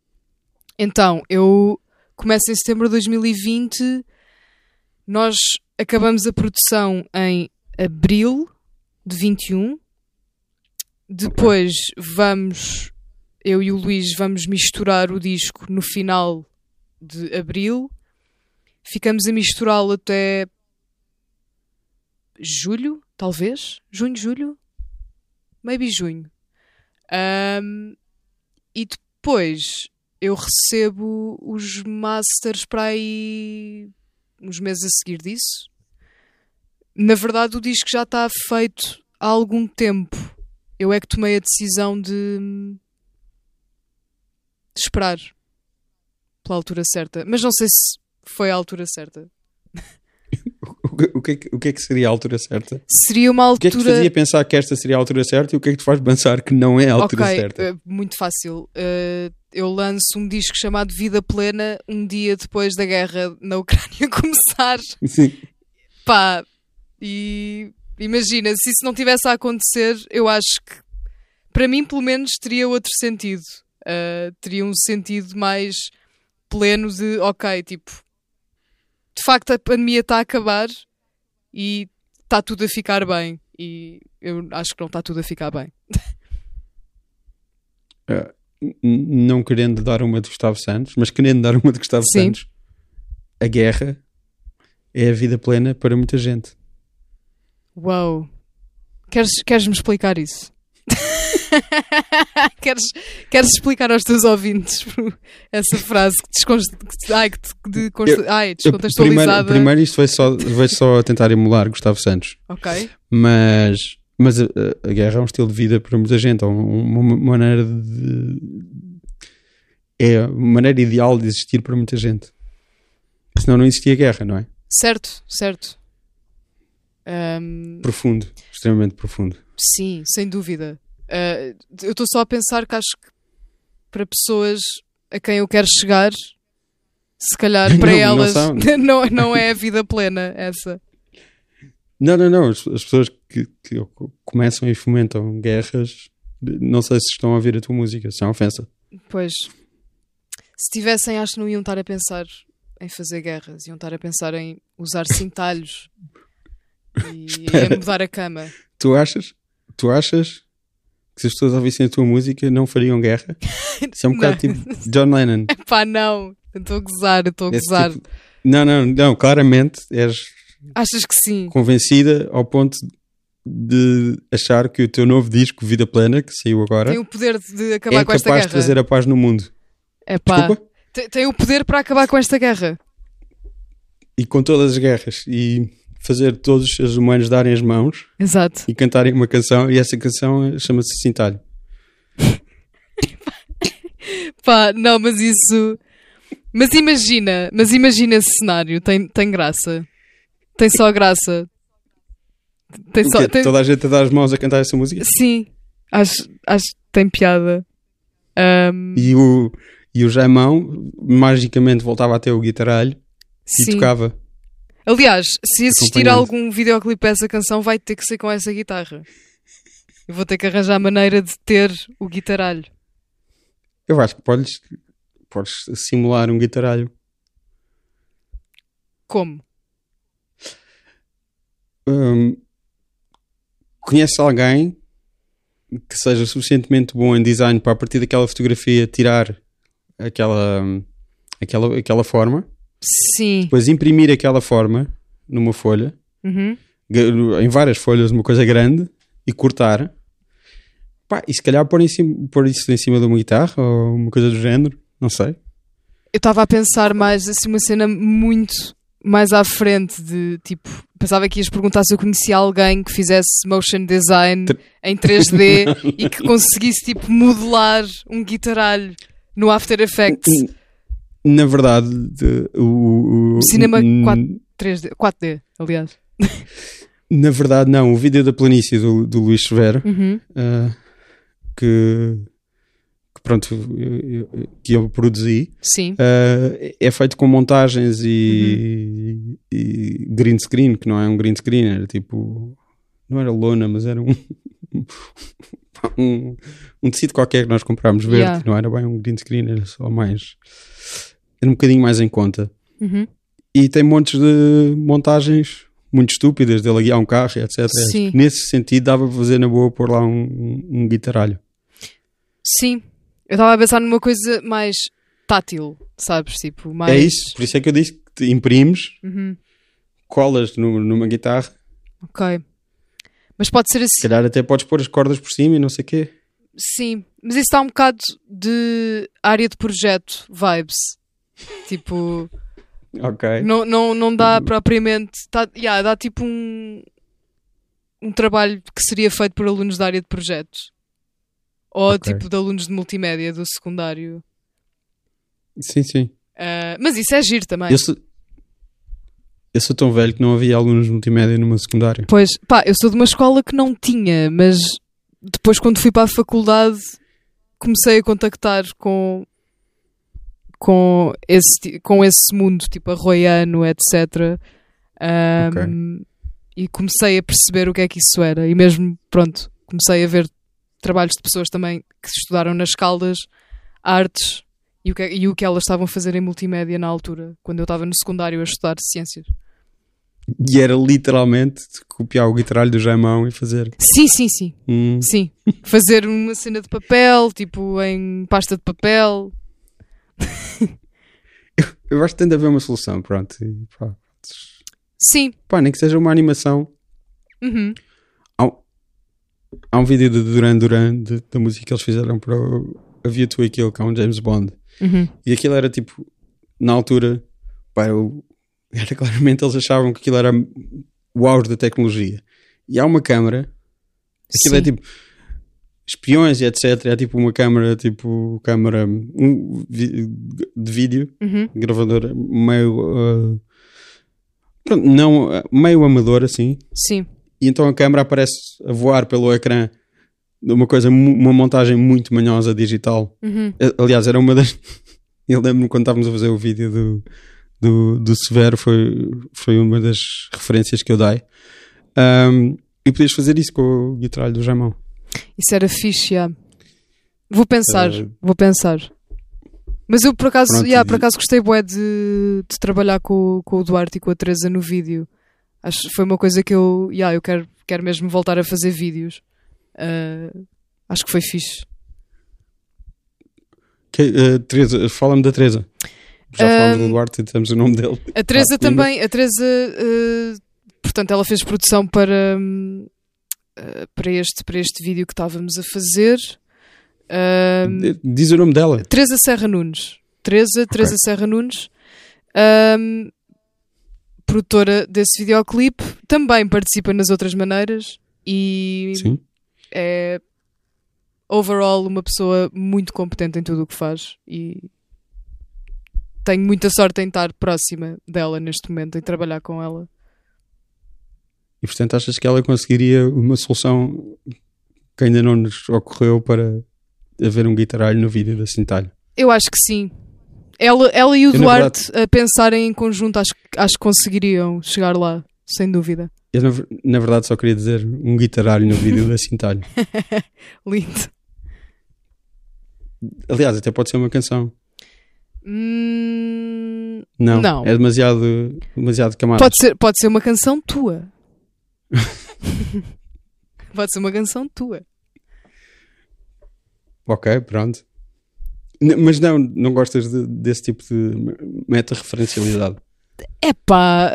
Então, eu começo em setembro de 2020. Nós acabamos a produção em abril de 21. Depois vamos, eu e o Luís vamos misturar o disco no final de abril. Ficamos a misturá-lo até julho, talvez. Junho, julho? Maybe junho. Ahm, e depois eu recebo os masters para aí uns meses a seguir disso. Na verdade, o disco já está feito há algum tempo. Eu é que tomei a decisão de, de esperar pela altura certa. Mas não sei se foi a altura certa. <laughs> O que, o que, é que- o que é que seria a altura certa? Seria uma O que é que te altura. fazia pensar que esta seria a altura certa e o que é que te faz pensar que não é a altura ok, certa? eh, muito fácil. Eh, eu lanço um disco chamado Vida Plena um dia depois da guerra na Ucrânia <laughs> começar. Sim. Pá, e imagina, se isso não tivesse a acontecer, eu acho que para mim, pelo menos, teria outro sentido. Uh, teria um sentido mais pleno de, ok, tipo, de facto a pandemia está a acabar e está tudo a ficar bem. E eu acho que não está tudo a ficar bem. <laughs> Uh, não querendo dar uma de Gustavo Santos, mas querendo dar uma de Gustavo Sim. Santos, a guerra é a vida plena para muita gente. Uau! Queres, queres-me explicar isso? <laughs> queres, queres explicar aos teus ouvintes <laughs> essa frase que, desconst... que, ai, que te- de const... ai, Eu, descontextualizada? primeiro, primeiro isto vai só, vai só tentar emular Gustavo Santos, Ok. mas, mas a, a- a guerra é um estilo de vida para muita gente, é uma, uma maneira de. É uma maneira ideal de existir para muita gente. Senão não existia guerra, não é? Certo, certo. Ahm, Profundo, extremamente profundo. sim, sem dúvida. Ah, eu estou só a pensar que acho que para pessoas a quem eu quero chegar, se calhar <laughs> para Não, não elas são. <laughs> não, não é a vida plena essa. Não, não, não. As, as pessoas que, que começam e fomentam guerras, não sei se estão a ouvir a tua música, se é uma ofensa. Pois, se tivessem, acho que não iam estar a pensar em fazer guerras, iam estar a pensar em usar cintalhos <laughs> e em mudar a cama. Tu achas? Tu achas que se as pessoas ouvissem a tua música não fariam guerra? <laughs> Isso é um bocado Não. tipo John Lennon. <laughs> Pá, não, estou a gozar, estou a gozar. tipo- Não, não, não, claramente és Achas que sim? convencida ao ponto de achar que o teu novo disco, Vida Plena, que saiu agora, Tem o poder de acabar é com esta capaz de guerra. trazer a paz no mundo. É pá, tem, tem o poder para acabar com esta guerra. E com todas as guerras. E fazer todos os seres humanos darem as mãos Exato. e cantarem uma canção, e essa canção chama-se Cintalho. Pá, não, mas isso. Mas imagina, mas imagina esse cenário, tem, tem graça. Tem só graça. Tem só. tem- Toda a gente a dar as mãos a cantar essa música? Sim, acho, acho que tem piada. Ahm, E o, e o Jaimão magicamente voltava a ter o guitarralho e sim. tocava. Aliás, se existir algum videoclipe a essa canção, vai ter que ser com essa guitarra. Eu vou ter que arranjar maneira de ter o guitaralho. Eu acho que podes, podes simular um guitaralho. Como? Hum, conheces alguém que seja suficientemente bom em design para a partir daquela fotografia tirar aquela, aquela, aquela forma, Sim. depois imprimir aquela forma numa folha, Uhum. em várias folhas, uma coisa grande, e cortar. Pá, e se calhar pôr, em cima, pôr isso em cima de uma guitarra ou uma coisa do género, não sei. Eu estava a pensar mais assim uma cena muito mais à frente de tipo, pensava que ias perguntar se eu conhecia alguém que fizesse motion design em 3D <laughs> e que conseguisse tipo modelar um guitaralho no After Effects Na verdade, de- o, o- Cinema o- 4. 3D, 4D, aliás. <laughs> Na verdade, não. O vídeo da planície do, do Luís Severo, Uhum. ah, que, que pronto, eu- eu- que eu produzi, Sim. ah, é feito com montagens e, e green screen, que não é um green screen, era tipo. Não era lona, mas era um. <laughs> um, um tecido qualquer que nós comprámos verde, Yeah. não era bem um green screen, era só mais. Era um bocadinho mais em conta. Uhum. E tem montes de montagens muito estúpidas dele a guiar um carro, etc. Sim. Nesse sentido, dava para fazer na boa pôr lá um, um, guitarralho. Sim. Eu estava a pensar numa coisa mais tátil, sabes? Tipo, mais. É isso, por isso é que eu disse que te imprimes, Uhum. colas no- numa guitarra, Ok. Mas pode ser se assim. calhar até podes pôr as cordas por cima e não sei o quê. Sim, mas isso está um bocado de área de projeto, vibes. Tipo, Ok. não, não, não dá propriamente. Tá, yeah, dá tipo um, um trabalho que seria feito por alunos da área de projetos. Ou Ok. tipo de alunos de multimédia do secundário. Sim, sim. Ah, mas isso é giro também. Eu sou, eu sou tão velho que não havia alunos de multimédia numa secundária. Pois, pá, eu sou de uma escola que não tinha, mas depois quando fui para a faculdade comecei a contactar com com esse, com esse mundo, tipo arroiano, etc. Ahm, E comecei a perceber o que é que isso era. E mesmo, pronto, comecei a ver trabalhos de pessoas também que estudaram nas Caldas, artes, E o, que, e o que elas estavam a fazer em multimédia na altura, quando eu estava no secundário a estudar ciências. E era literalmente copiar o guitarralho do Jaimão e fazer. Sim, sim, sim. Hum. Sim. Fazer uma cena de papel, tipo em pasta de papel. <laughs> Eu acho que tem de haver uma solução, pronto. E, pá, Sim. pá, nem que seja uma animação. Uhum. Há, um- há um vídeo de Duran Duran de- da música que eles fizeram para o A Via to a Kill, que é um James Bond. Uhum. E aquilo era tipo, na altura, pá, eu- <laughs> era claramente eles achavam que aquilo era o auge da tecnologia. E há uma câmara, aquilo é Sim. tipo espiões e etc. É tipo uma câmara, tipo câmara um, vi- de vídeo, Uhum. gravadora meio. ah, pronto, não, ah, meio amador assim. Sim. E então a câmera aparece a voar pelo ecrã uma coisa, uma montagem muito manhosa digital. Uhum. Aliás, era uma das. <laughs> Eu lembro-me quando estávamos a fazer o vídeo do, do, do Severo, foi, foi uma das referências que eu dei. Ahm, e podias fazer isso com o guitarralho do Jamão. Isso era fixe, já. Vou pensar, Eh, vou pensar. Mas eu por acaso, Pronto, yeah, por acaso gostei bué de, de trabalhar com, o- com o Duarte e com a Teresa no vídeo. Acho que foi uma coisa que eu, yeah, eu quero, quero mesmo voltar a fazer vídeos. Ah, acho que foi fixe. Que, eh, Teresa, fala-me da Teresa. Já falámos do Duarte e dissemos o nome dele. A Teresa Ah, também, a Teresa, portanto, ela fez produção para, eh, para, este, para este vídeo que estávamos a fazer. Diz o nome dela. Teresa Serra Nunes. Teresa, Teresa Serra Nunes. Ahm, produtora desse videoclipe. Também participa nas outras maneiras. E Sim. é overall uma pessoa muito competente em tudo o que faz. E tenho muita sorte em estar próxima dela neste momento, em trabalhar com ela. E portanto achas que ela conseguiria uma solução que ainda não nos ocorreu para haver um guitarralho no vídeo da Cintalho? Eu acho que sim. Ela, ela e o Eu, Duarte a pensarem em conjunto, acho, que- acho que conseguiriam chegar lá, sem dúvida. Eu, na, na verdade, só queria dizer um guitarralho no vídeo da Cintalho. <laughs> Lindo. Aliás, até pode ser uma canção. Hum, Não, Não. é demasiado, demasiado camada. pode, ser, pode ser uma canção tua. <laughs> pode ser uma canção tua. Ok, pronto. N- Mas não, não gostas de- desse tipo de meta-referencialidade. Epá,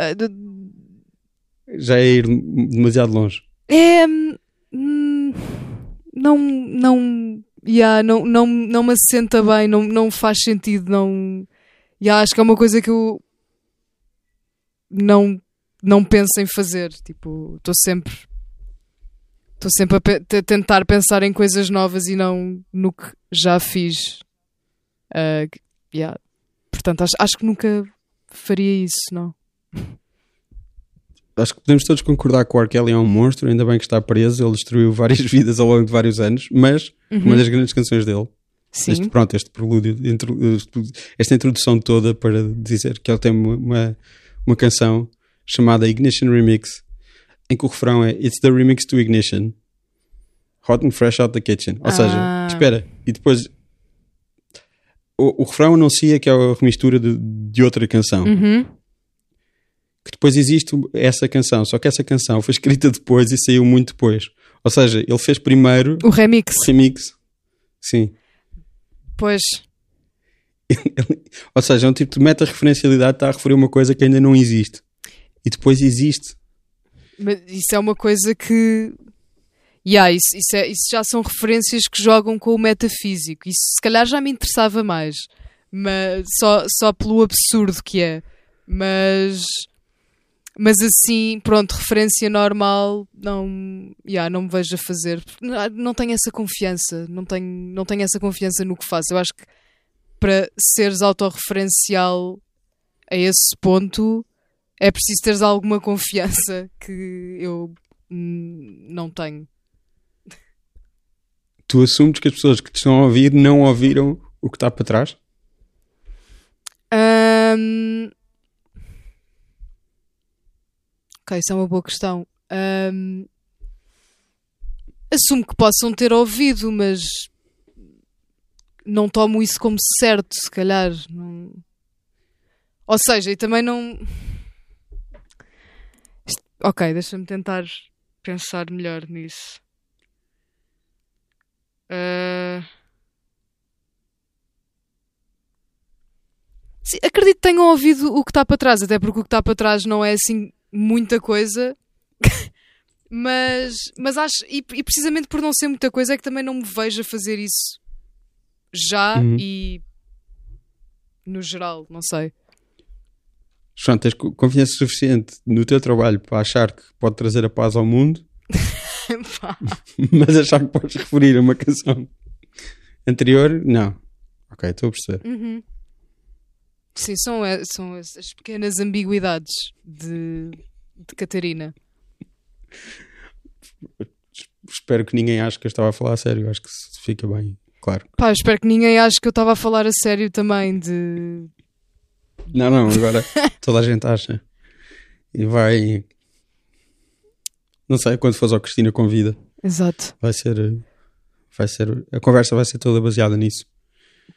Já é ir demasiado longe. é. hum, não. Não. Yeah, não, não, não me assenta bem, não, não faz sentido. Não. Yeah, acho que é uma coisa que eu. Não, não penso em fazer. Tipo, estou sempre. Estou sempre a pe- te- tentar pensar em coisas novas e não no que já fiz. Ah, yeah. Portanto, acho, acho que nunca faria isso, não. Acho que podemos todos concordar que o R. Kelly é um monstro, ainda bem que está preso, ele destruiu várias <laughs> vidas ao longo de vários anos, mas uma das grandes canções dele, Sim. este, pronto, este prelúdio, esta introdução toda para dizer que ele tem uma, uma, uma canção chamada Ignition Remix, em que o refrão é It's the remix to Ignition, hot and fresh out the kitchen. Ou Ah. seja, espera, e depois o, o refrão anuncia que é a remistura de, de outra canção. Uhum. que depois existe essa canção, só que essa canção foi escrita depois e saiu muito depois. Ou seja, ele fez primeiro O remix. o remix. Sim. Pois. <laughs> Ou seja, é um tipo de meta-referencialidade que está a referir uma coisa que ainda não existe. E depois existe. Mas isso é uma coisa que. Yeah, isso, isso, é- isso já são referências que jogam com o metafísico. Isso se calhar já me interessava mais. Mas só, só pelo absurdo que é. Mas. Mas assim, pronto, referência normal, não, yeah, não me vejo a fazer. Não, não tenho essa confiança. Não tenho, não tenho essa confiança no que faço. Eu acho que para seres autorreferencial a esse ponto é preciso teres alguma confiança que eu não tenho. Tu assumes que as pessoas que te estão a ouvir não ouviram o que está para trás? Ahm, Ok, isso é uma boa questão. Ahm, Assumo que possam ter ouvido, mas não tomo isso como certo, se calhar. Não... Ou seja, e também não. Ok, deixa-me tentar pensar melhor nisso. Ah, Sim, acredito que tenham ouvido o que está para trás, até porque o que está para trás não é assim muita coisa. <laughs> mas, mas acho, e, e precisamente por não ser muita coisa, é que também não me vejo a fazer isso já Uhum. e no geral, não sei. João, tens co- confiança suficiente no teu trabalho para achar que pode trazer a paz ao mundo, <laughs> <laughs> mas achar que podes referir a uma canção anterior, não. Ok, estou a perceber. Uhum. Sim, são, são essas pequenas ambiguidades de, de Catarina. Espero que ninguém ache que eu estava a falar a sério. Acho que fica bem, claro. Pá, espero que ninguém ache que eu estava a falar a sério também de. Não, não, agora toda a gente acha. E vai. Não sei, quando fores ao Cristina Convida, Exato. vai ser. Vai ser. A conversa vai ser toda baseada nisso.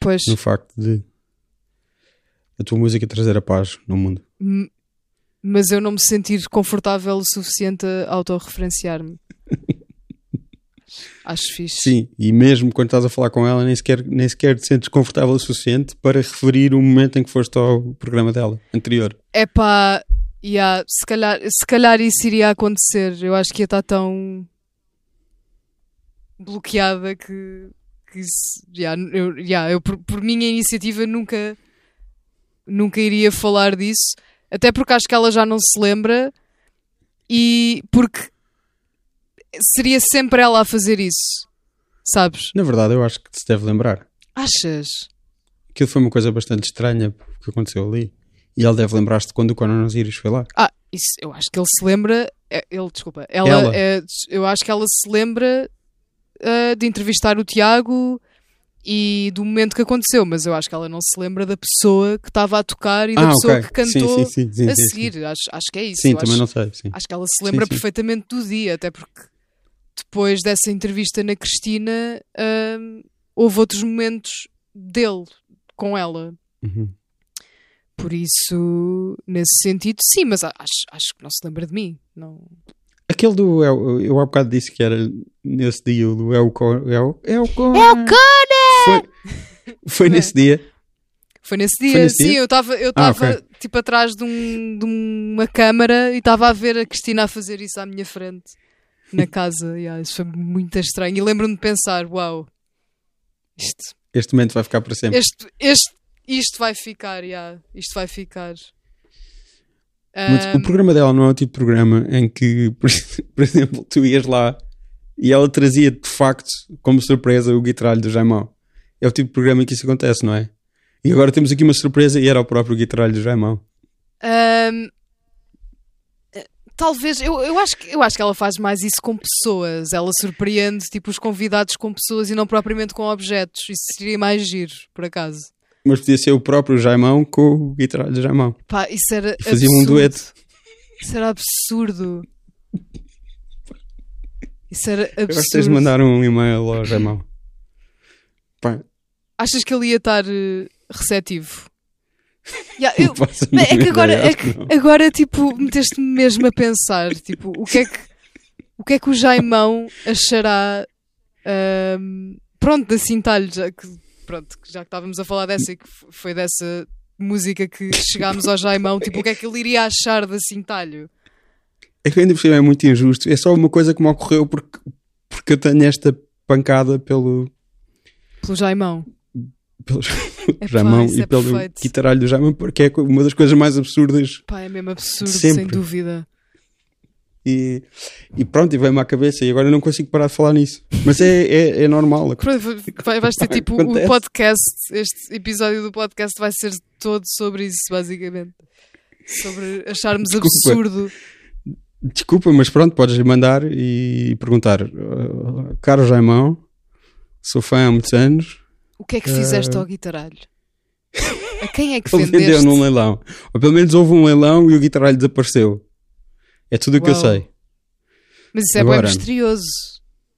Pois. No facto de. A tua música trazer a paz no mundo. Mas eu não me sentir confortável o suficiente a autorreferenciar-me. <laughs> Acho fixe. Sim, e mesmo quando estás a falar com ela, nem sequer, nem sequer te sentes confortável o suficiente para referir o momento em que foste ao programa dela, anterior. É pá, yeah, se, calhar, se calhar isso iria acontecer. Eu acho que ia estar tão bloqueada que, que isso, yeah, eu, yeah, eu por, por minha iniciativa nunca, nunca iria falar disso. Até porque acho que ela já não se lembra e porque seria sempre ela a fazer isso. Sabes? Na verdade, eu acho que se deve lembrar. Achas? Aquilo foi uma coisa bastante estranha que aconteceu ali. E ele deve lembrar-se de quando o Osiris foi lá. Ah, isso, eu acho que ele se lembra. é, Ele, desculpa. Ela, Ela? é, eu acho que ela se lembra ah, de entrevistar o Tiago e do momento que aconteceu, mas eu acho que ela não se lembra da pessoa que estava a tocar e da ah, pessoa ok. que cantou sim, sim, sim, sim, a seguir. Acho, acho que é isso. Sim, Eu também acho, não sei. Acho que ela se lembra perfeitamente do dia, até porque depois dessa entrevista na Cristina ah, houve outros momentos dele com ela. Uhum. Por isso, nesse sentido, sim, mas acho, acho que não se lembra de mim. Não... Aquele do. Eu, eu há bocado disse que era nesse dia o do É o Conan. É o. É o Foi, foi é? nesse dia. Foi nesse dia, Foi nesse sim, dia? eu estava eu Ah, estava ok. tipo atrás de, um, de uma câmara e estava a ver a Cristina a fazer isso à minha frente <laughs> na casa. Yeah, isso foi muito estranho. E lembro-me de pensar: uau, isto, Este momento vai ficar para sempre. este, este, isto vai ficar, yeah, isto vai ficar. Mas Ahm, o programa dela não é o tipo de programa em que, <laughs> por, por exemplo, tu ias lá e ela trazia de facto como surpresa o guitarralho do Jaimão. É o tipo de programa em que isso acontece, não é? E agora temos aqui uma surpresa e era o próprio guitarralho do Jaimão. Eh, talvez, eu, eu, acho que, eu acho que ela faz mais isso com pessoas. Ela surpreende tipo, os convidados com pessoas e não propriamente com objetos. Isso seria mais giro, por acaso. Mas podia ser o próprio Jaimão com o guitarralho do Jaimão. Pá, isso era E faziam um absurdo. dueto. Isso era absurdo. Isso era Agora tens de absurdo. mandar um e-mail ao Jaimão. Pá, Achas que ele ia estar eh, receptivo? Yeah, eu- é que agora, é que agora tipo, meteste-me mesmo a pensar, tipo, o que é que o que é que o Jaimão achará ahm, pronto, da Cintalho, já que pronto, já que estávamos a falar dessa e que foi dessa música que chegámos ao Jaimão, tipo, o que é que ele iria achar da Cintalho? É que ainda por cima é muito injusto. É só uma coisa que me ocorreu porque, porque eu tenho esta pancada pelo, Pelo Jaimão. Pelo <laughs> <laughs> Epá, Jamão isso e é pelo perfeito. guitarralho do Jamão, porque é uma das coisas mais absurdas. Pá, é mesmo absurdo, sem dúvida. E, e pronto, e veio-me à cabeça. E agora não consigo parar de falar nisso. Mas é, é, é normal. <laughs> Vai- Vais ter tipo o Acontece. podcast, este episódio do podcast vai ser todo sobre isso, basicamente. Sobre acharmos Desculpa. absurdo. Desculpa, mas pronto, podes mandar e perguntar. "Uh, Caro Jaimão, sou fã há muitos anos. O que é que fizeste Eh, ao guitarralho? A quem é que <laughs> Ele vendeu vendeste? num leilão. Ou pelo menos houve um leilão e o guitarralho desapareceu. É tudo o que eu sei. Mas isso é bem Agora- misterioso.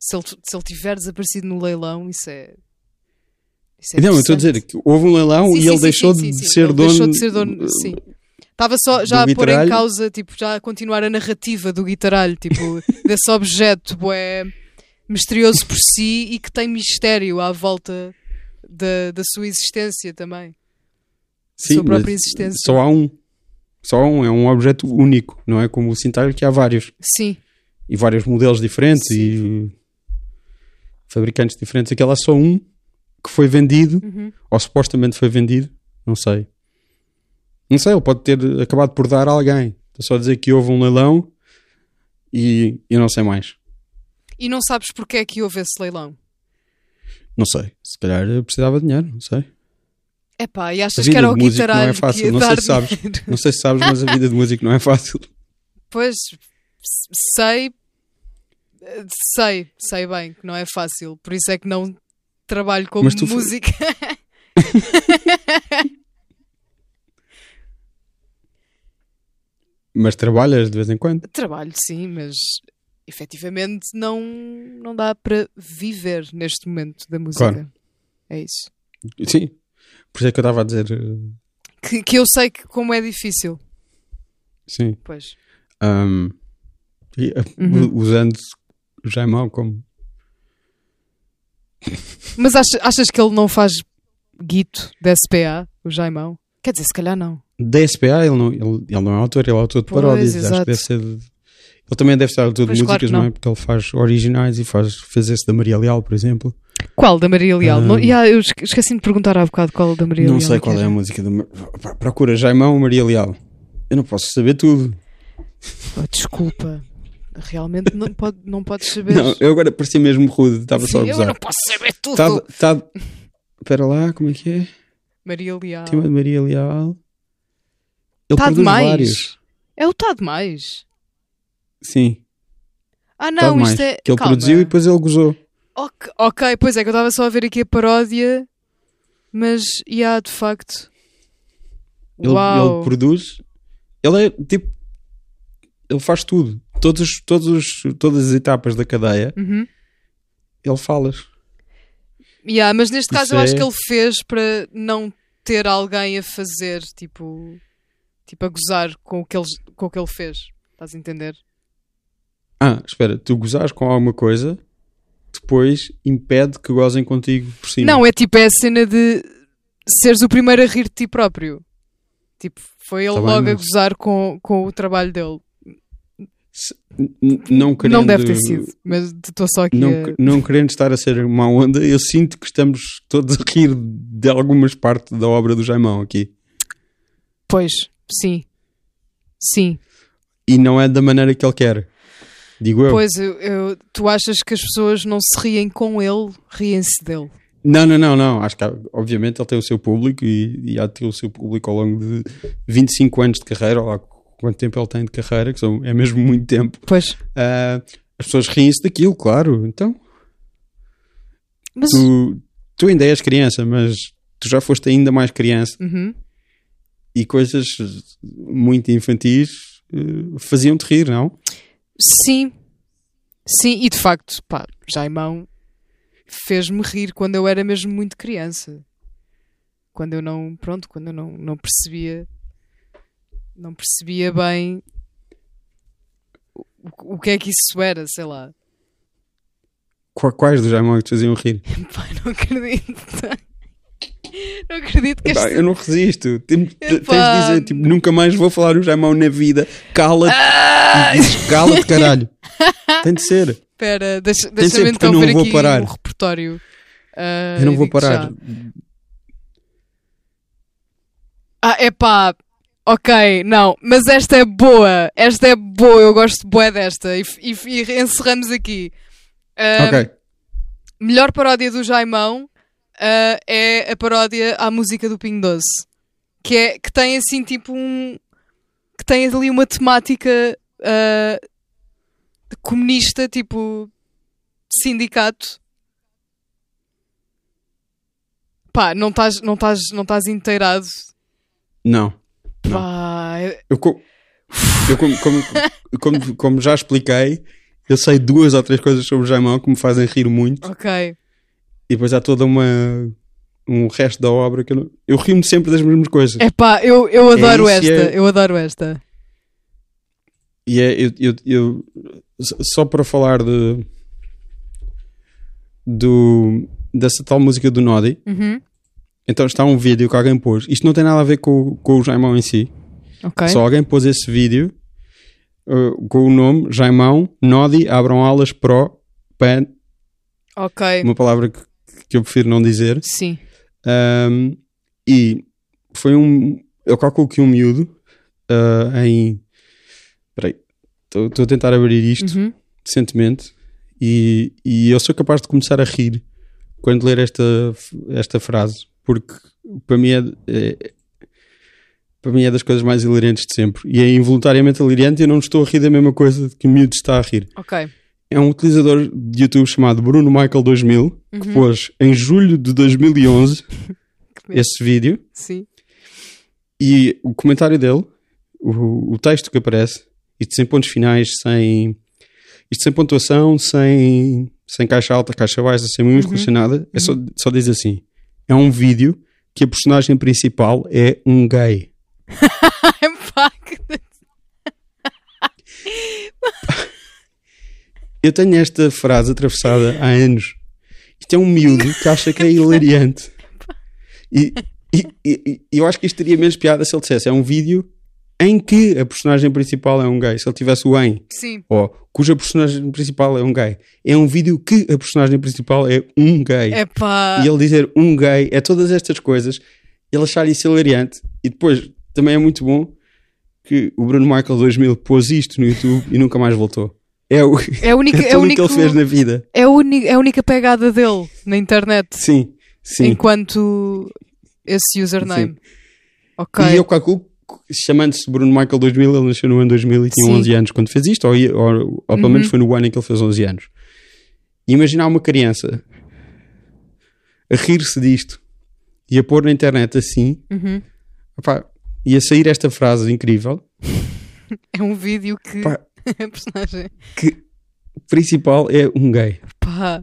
Se ele, se ele tiver desaparecido no leilão, isso é. Isso é não, eu estou a dizer que houve um leilão Sim, e sim, ele sim, deixou de Ele dono. Deixou de ser dono, sim. Estava só já a pôr em causa, tipo, já a continuar a narrativa do guitarralho, tipo, <laughs> desse objeto é misterioso por si e que tem mistério à volta da, da sua existência também. Sim, sua própria existência. Só há um. Só há um, é um objeto único, não é como o cintalho que há vários. Sim, E vários modelos diferentes e fabricantes diferentes. Aquele há só um que foi vendido, Uhum. ou supostamente foi vendido, não sei. Não sei, ele pode ter acabado por dar a alguém. Estou só a dizer que houve um leilão e eu não sei mais. E não sabes porque é que houve esse leilão? Não sei. Se calhar eu precisava de dinheiro, não sei. Epá, e achas que era o músico não é fácil, não sei se sabes. dinheiro? Não sei se sabes, mas a vida de músico não é fácil. Pois, sei, eh, sei, sei bem que não é fácil, por isso é que não trabalho como Mas tu música. <laughs> Mas trabalhas de vez em quando. Trabalho, sim, mas efetivamente não, não dá para viver neste momento da música. Claro. É isso. Sim. Por isso é que eu estava a dizer. eh, Que, que eu sei que como é difícil. Sim. Pois. Ahm, e, eh, Uhum. Usando o Jaimão como. <laughs> Mas achas, achas que ele não faz guito da SPA, o Jaimão? Quer dizer, se calhar não. Da SPA, ele não, ele, ele não é autor, ele é autor de Pois, paródias. Acho exato. que deve ser. Ele também deve ser autor Pois, de claro músicas, não. não. é? Porque ele faz originais e faz, fez esse da Maria Leal, por exemplo. Qual da Maria Leal? Ah. Não, yeah, eu esque- esqueci de perguntar há bocado qual da Maria não Leal. sei que qual é a música. Do, procura Jaimão Maria Leal. Eu não posso saber tudo. Oh, desculpa. Realmente não, pode, não podes saber. Não, eu agora parecia mesmo rude, estava só a Sim, eu gozar. não posso saber tudo. Espera lá, como é que é? Maria Leal. Tema de Maria Leal. Ele Tá demais. vários. É o Tá demais. Sim, Ah, tá não, isto é. Que ele Calma. produziu e depois ele gozou. Ok, ok, pois é que eu estava só a ver aqui a paródia, mas, e há de facto. Ele, Uau! ele produz. Ele é tipo. Ele faz tudo. Todos, os- todos, os- todas as etapas da cadeia, Uhum. ele fala. Yeah, mas neste caso Isso eu acho é- que ele fez para não ter alguém a fazer, tipo, tipo a gozar com o que ele, com o que ele fez. Estás a entender? Ah, espera, tu gozares com alguma coisa, depois impede que gozem contigo por cima. Não, é tipo, é a cena de seres o primeiro a rir de ti próprio. Tipo, foi ele Tá bem, logo a mas- gozar com, com o trabalho dele. N- não querendo, Não deve ter sido, mas estou só aqui Não, a... não querendo estar a ser má onda, eu sinto que estamos todos a rir de algumas partes da obra do Jaimão aqui. Pois, sim. Sim. E não é da maneira que ele quer. Digo eu. Pois, eu, eu- tu achas que as pessoas não se riem com ele, riem-se dele. Não, não, não, não. Acho que obviamente ele tem o seu público e, e há de ter o seu público ao longo de 25 anos de carreira, ou lá quanto tempo ele tem de carreira, que são, é mesmo muito tempo. Pois. Ah, as pessoas riem-se daquilo, claro. Então, Mas. tu, tu ainda és criança, mas tu já foste ainda mais criança Uhum. e coisas muito infantis eh, faziam-te rir, não? Sim. Sim, e de facto, pá, Jaimão fez-me rir quando eu era mesmo muito criança. Quando eu não, pronto, quando eu não, não percebia, não percebia bem o, o que é que isso era, sei lá. Qua- Quais dos Jaimão que te faziam rir? <laughs> Pai, não acredito. <laughs> Não acredito que este... eu não resisto. Tem- te- Tens de dizer, tipo, nunca mais vou falar o Jaimão na vida. Cala-te. Ah! Cala-te, caralho. <laughs> Tem de ser. Espera, deixa- deixa-me eu então não ver vou aqui parar. o repertório. Ah, Eu não vou digo-te já. parar. Ah, epá, ok, não, mas esta é boa, esta é boa, eu gosto boa desta, e, e- e encerramos aqui. Ah, Ok. Melhor paródia do Jaimão ah, é a paródia à música do Pingo Doce, que, é, que tem assim tipo um... que tem ali uma temática ah, comunista, tipo sindicato. Pá, não estás não estás não estás inteirado. Não. Não. Pá, Eu, co- eu como, como, como, como já expliquei, eu sei duas ou três coisas sobre o Jaimão que me fazem rir muito. ok. E depois há toda uma, um resto da obra que eu, não- eu rio-me sempre das mesmas coisas. Epá, eu, eu adoro isso, esta. é- Eu adoro esta. E é, eu, eu, eu- só para falar de do, dessa tal música do Noddy, Uhum. então está um vídeo que alguém pôs. Isto não tem nada a ver com, o- com o Jaimão em si. Ok. Só alguém pôs esse vídeo uh, com o nome Jaimão Noddy Abram Alas Pro Pan, Ok. uma palavra que, que eu prefiro não dizer. Sim. Um, e foi um. Eu calculo que um miúdo uh, em. Espera aí, estou a tentar abrir isto Uhum. decentemente e, e eu sou capaz de começar a rir quando ler esta, esta frase, porque para mim é, é- para mim é das coisas mais hilariantes de sempre e é involuntariamente hilariante e eu não estou a rir da mesma coisa que o miúdo está a rir. Ok. É um utilizador de YouTube chamado Bruno Michael 2000 que pôs em julho de 2011 <laughs> esse vídeo. Sim. e o comentário dele, o, o texto que aparece, isto sem pontos finais, sem isto sem pontuação, sem, sem caixa alta, caixa baixa, sem minúsculas, sem nada, é só, só diz assim: é um vídeo que a personagem principal é um gay. <laughs> Epá, que- <laughs> Eu tenho esta frase atravessada há anos. Isto é um miúdo que acha que é hilariante. E, e- e- eu acho que isto teria menos piada se ele dissesse: é um vídeo em que a personagem principal é um gay. Se ele tivesse o em, Sim. ou cuja personagem principal é um gay. É um vídeo que a personagem principal é um gay. Epá. E ele dizer um gay, é todas estas coisas, ele achar isso hilariante. E depois também é muito bom que o Bruno Michael 2000 pôs isto no YouTube e nunca mais voltou. É, o, É a única, <laughs> é é o única, que ele fez na vida. é a uni- é a única pegada dele na internet. Sim, sim. Enquanto esse username. Ok. E eu calculo, chamando-se Bruno Michael 2000, ele nasceu no ano 2000 e tinha Sim. 11 anos quando fez isto, ou, ou, ou pelo menos foi no ano em que ele fez 11 anos. Imaginar uma criança a rir-se disto e a pôr na internet assim, Uhum. opá, e a sair esta frase incrível, <laughs> É um vídeo que. A <laughs> personagem. que principal é um gay. Pá.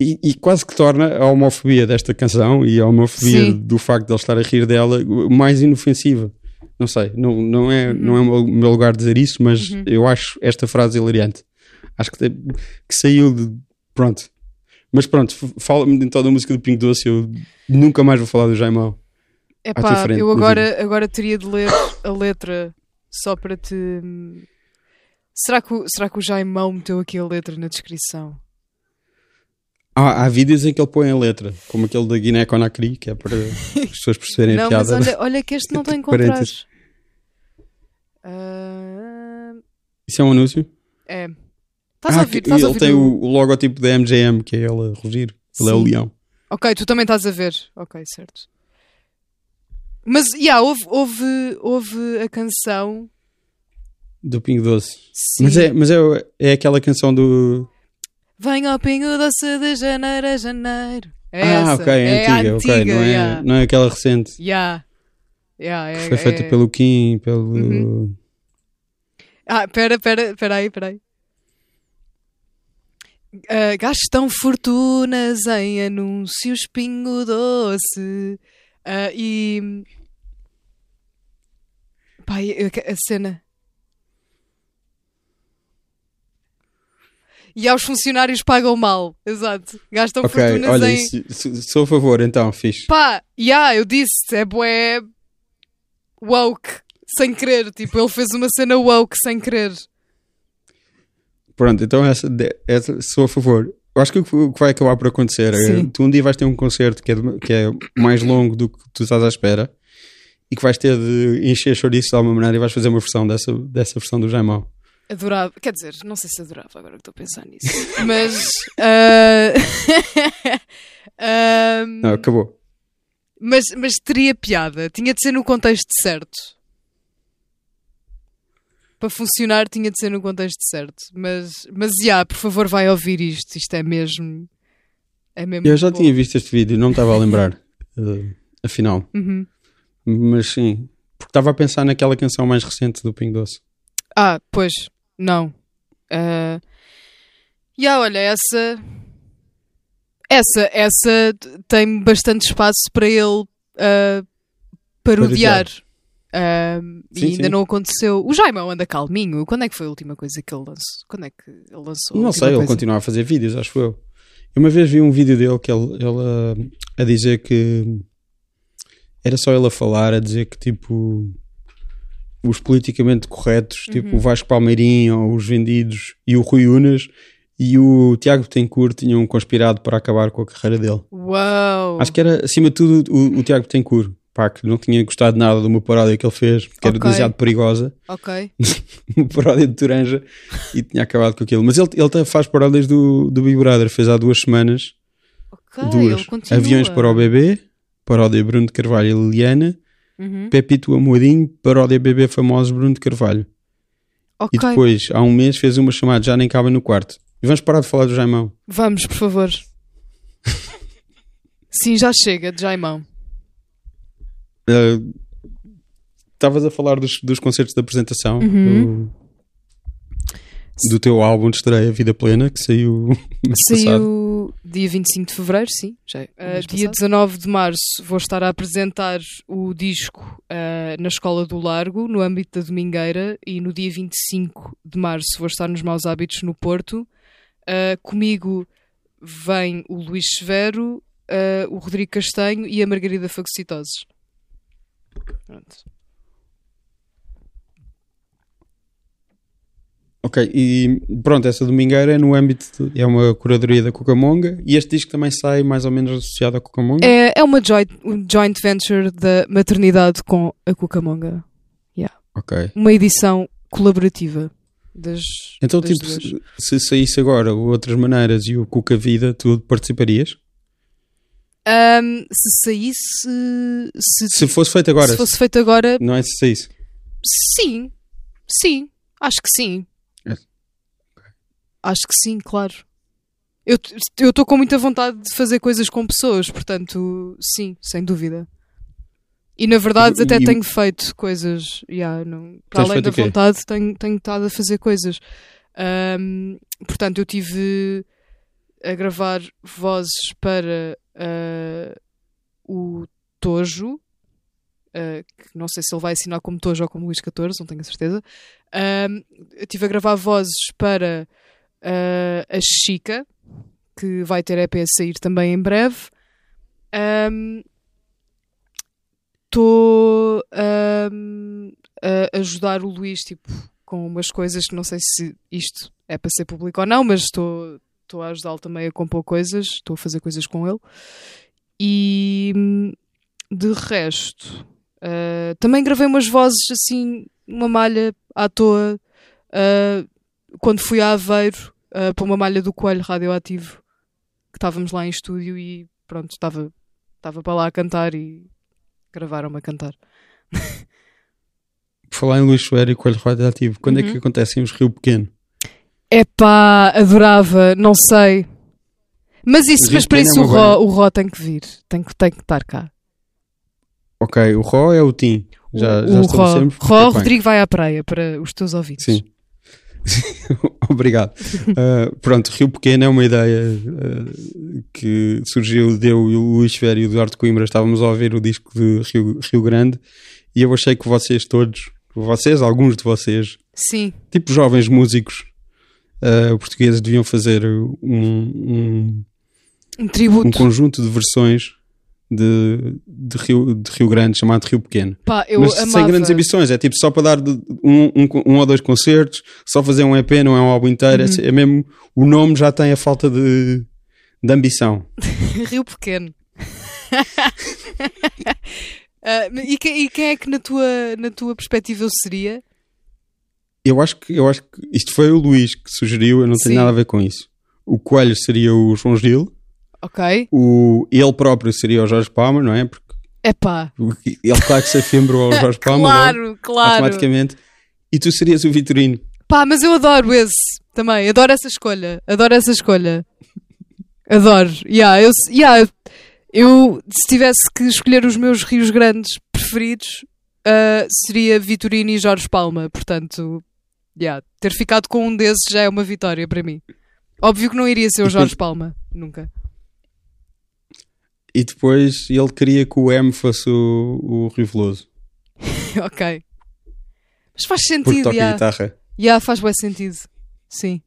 E, e quase que torna a homofobia desta canção e a homofobia Sim. do facto de ele estar a rir dela mais inofensiva. Não sei, não, não, é, não é o meu- lugar dizer isso, mas eu acho esta frase hilariante. Acho que, que saiu de. Pronto. Mas pronto, fala-me então da música do Pingo Doce. Eu nunca mais vou falar do Jaimão. Epá, frente, eu agora, agora teria de ler a letra só para te. Será que, o, será que o Jaimão meteu aqui a letra na descrição? Há, há vídeos em que ele põe a letra, como aquele da Guiné Conakry, que é para as <laughs> pessoas perceberem a não, mas piada. olha, olha que este não <laughs> tem Entre encontrares. Ah, Isso é um anúncio? é. Estás a Ah, ouvir? que- Estás a ele ouvir tem o- o, logotipo da MGM, que é ele a rugir. Ele é o Sim. leão. Ok, tu também estás a ver. Ok, certo. Mas, yeah, houve, houve, houve a canção. Do Pingo Doce. Sim. Mas, é, mas é, é aquela canção do. Vem ao pingo doce de janeiro a janeiro. É ah, essa. ok, é, a antiga, ok. Não é, não é aquela recente. Yeah. Yeah, é- que foi feita é- pelo Kim, pelo. Uhum. Ah, pera, pera, pera aí, pera aí. Ah, gastam fortunas em anúncios pingo doce. Ah, e. Pai, a cena. E aos funcionários pagam mal. Exato. Gastam Ok, fortunas olha, em. isso- isso- sou a favor, então, fixe. Pá, yeah, eu disse, é bué woke, sem querer. Tipo, ele fez uma cena woke sem querer. Pronto, então essa, essa sou a favor. Eu acho que o que vai acabar por acontecer é Sim. tu um dia vais ter um concerto que é, que é mais longo do que tu estás à espera e que vais ter de encher chouriço de alguma maneira e vais fazer uma versão dessa, dessa versão do Jaimão. Adorava, quer dizer, não sei se adorava agora que estou a pensar nisso. <laughs> Mas. ah, <laughs> ah, Não, acabou. mas, mas teria piada. Tinha de ser no contexto certo. Para funcionar, tinha de ser no contexto certo. Mas, mas, já, por favor, vai ouvir isto. Isto é mesmo. É mesmo Eu já bom. tinha visto este vídeo, não me estava a lembrar, <laughs> eh, afinal. Uhum. Mas sim, porque estava a pensar naquela canção mais recente do Ping Doce. Ah, pois, não. Ah, E ah, olha, essa. Essa, essa tem bastante espaço para ele uh, parodiar. Uh, e Sim, ainda sim. não aconteceu. O Jaimão anda calminho. Quando é que foi a última coisa que ele lançou? Quando é que ele lançou? Não sei, ele coisa? continua a fazer vídeos, acho eu. Eu uma vez vi um vídeo dele que ele, ele a, a dizer que era só ele a falar, a dizer que tipo os politicamente corretos, tipo o Vasco Palmeirinho, ou os vendidos e o Rui Unas e o Tiago Betancourt tinham conspirado para acabar com a carreira dele. Uau! Acho que era acima de tudo o, o Tiago Betancourt, pá, que não tinha gostado nada de uma paródia que ele fez, que era Ok. demasiado perigosa Ok. <laughs> uma paródia de Turanja e tinha acabado com aquilo. Mas ele, ele faz paródias do, do Big Brother, fez há duas semanas. Ok, duas. Aviões para o bebê, paródia Bruno de Carvalho e Liliana. Uhum. Pepito Amorim, paródia bebê famoso Bruno de Carvalho. Ok, E depois, há um mês, fez uma chamada Já Nem Cabem no Quarto. E vamos parar de falar do Jaimão. vamos, por favor. Sim, já chega, de Jaimão. Ah, Estavas a falar dos, dos concertos de apresentação Uhum. do, do teu álbum de estreia Vida Plena, que saiu <laughs> mês passado. Saiu dia 25 de fevereiro, sim. Já. Uh, dia passado. 19 de março vou estar a apresentar o disco uh, na Escola do Largo, no âmbito da Domingueira, e no dia 25 de março vou estar nos Maus Hábitos no Porto. Uh, comigo vem o Luís Severo, uh, o Rodrigo Castanho e a Margarida Fagocitoses. Pronto. Ok, e pronto, essa domingueira é no âmbito, de- é uma curadoria da Cucamonga e este disco também sai mais ou menos associado à Cucamonga. É, é uma joint, um joint venture da maternidade com a Cucamonga. Ok. Uma edição colaborativa das. Então, das tipo, duas. se, se saísse agora o Outras Maneiras e o Cuca Vida, tu participarias? Ahm, se saísse. Se, Se fosse feito agora, se fosse feito agora, não é se saísse. sim. Sim. Acho que sim. Acho que sim, claro. Eu estou com muita vontade de fazer coisas com pessoas, portanto, sim, sem dúvida. E na verdade até e- tenho feito coisas, yeah, não, para Tens além da vontade, tenho, tenho estado a fazer coisas. Ahm, portanto, eu tive a gravar vozes para ah, o Tojo, ah, que não sei se ele vai assinar como Tojo ou como Luís XIV, não tenho a certeza. Ahm, eu estive a gravar vozes para ah, a Chica, que vai ter EP a sair também em breve. Estou a ajudar o Luís tipo, com umas coisas que não sei se isto é para ser público ou não, mas estou a ajudá-lo também a compor coisas, estou a fazer coisas com ele. E de resto, ah, também gravei umas vozes assim, uma malha à toa, ah, quando fui a Aveiro ah, para uma malha do Coelho Radioativo, que estávamos lá em estúdio e pronto, estava estava para lá a cantar e gravaram-me a cantar. <laughs> Falar em Luís Soeiro e Coelho Radioativo, quando é Uhum. que acontecem os Rio Pequeno? Epá, adorava, não sei. Mas isso, mas para isso é o Ró, o Ró tem que vir, tem que, tem que estar cá. Ok, o Ró é o Tim. Já, o já Ró, estabelecemos. Ró bem. Rodrigo vai à praia para os teus ouvidos. Sim. <laughs> Obrigado. Uh, pronto, Rio Pequeno é uma ideia uh, que surgiu de eu e o Luís Ferro e o Eduardo Coimbra. Estávamos a ouvir o disco de Rio, Rio Grande e eu achei que vocês todos, vocês, alguns de vocês, Sim, tipo jovens músicos uh, portugueses, deviam fazer um, um, um tributo. um conjunto de versões de, de, Rio, de Rio Grande chamado Rio Pequeno. Pá, Mas amava. sem grandes ambições, é tipo só para dar um, um, um ou dois concertos, só fazer um EP, não é um álbum inteiro, Uhum. é, é mesmo, o nome já tem a falta de, de ambição. <laughs> Rio Pequeno. <laughs> Ah, e, que- e quem é que na tua, na tua perspectiva eu seria? Eu acho que, eu acho que isto foi o Luís que sugeriu, eu não tenho Sim. nada a ver com isso. O Coelho seria o João Gil, Ok. o, ele próprio seria o Jorge Palma, não é? Porque Epá, ele claro que se afimbrou ao <laughs> Jorge Palma, logo, claro, claro. automaticamente. E tu serias o Vitorino. Pá, mas eu adoro esse também. Adoro essa escolha. Adoro essa escolha. Adoro. Yeah, eu, yeah, eu, se tivesse que escolher os meus rios grandes preferidos, ah, seria Vitorino e Jorge Palma. Portanto, yeah, ter ficado com um desses já é uma vitória para mim. Óbvio que não iria ser o Jorge Palma. Nunca. E depois ele queria que o M fosse o, o Rio Veloso. <laughs> ok. Mas faz Porque sentido, toca já. guitarra. Já, faz bem sentido. Sim.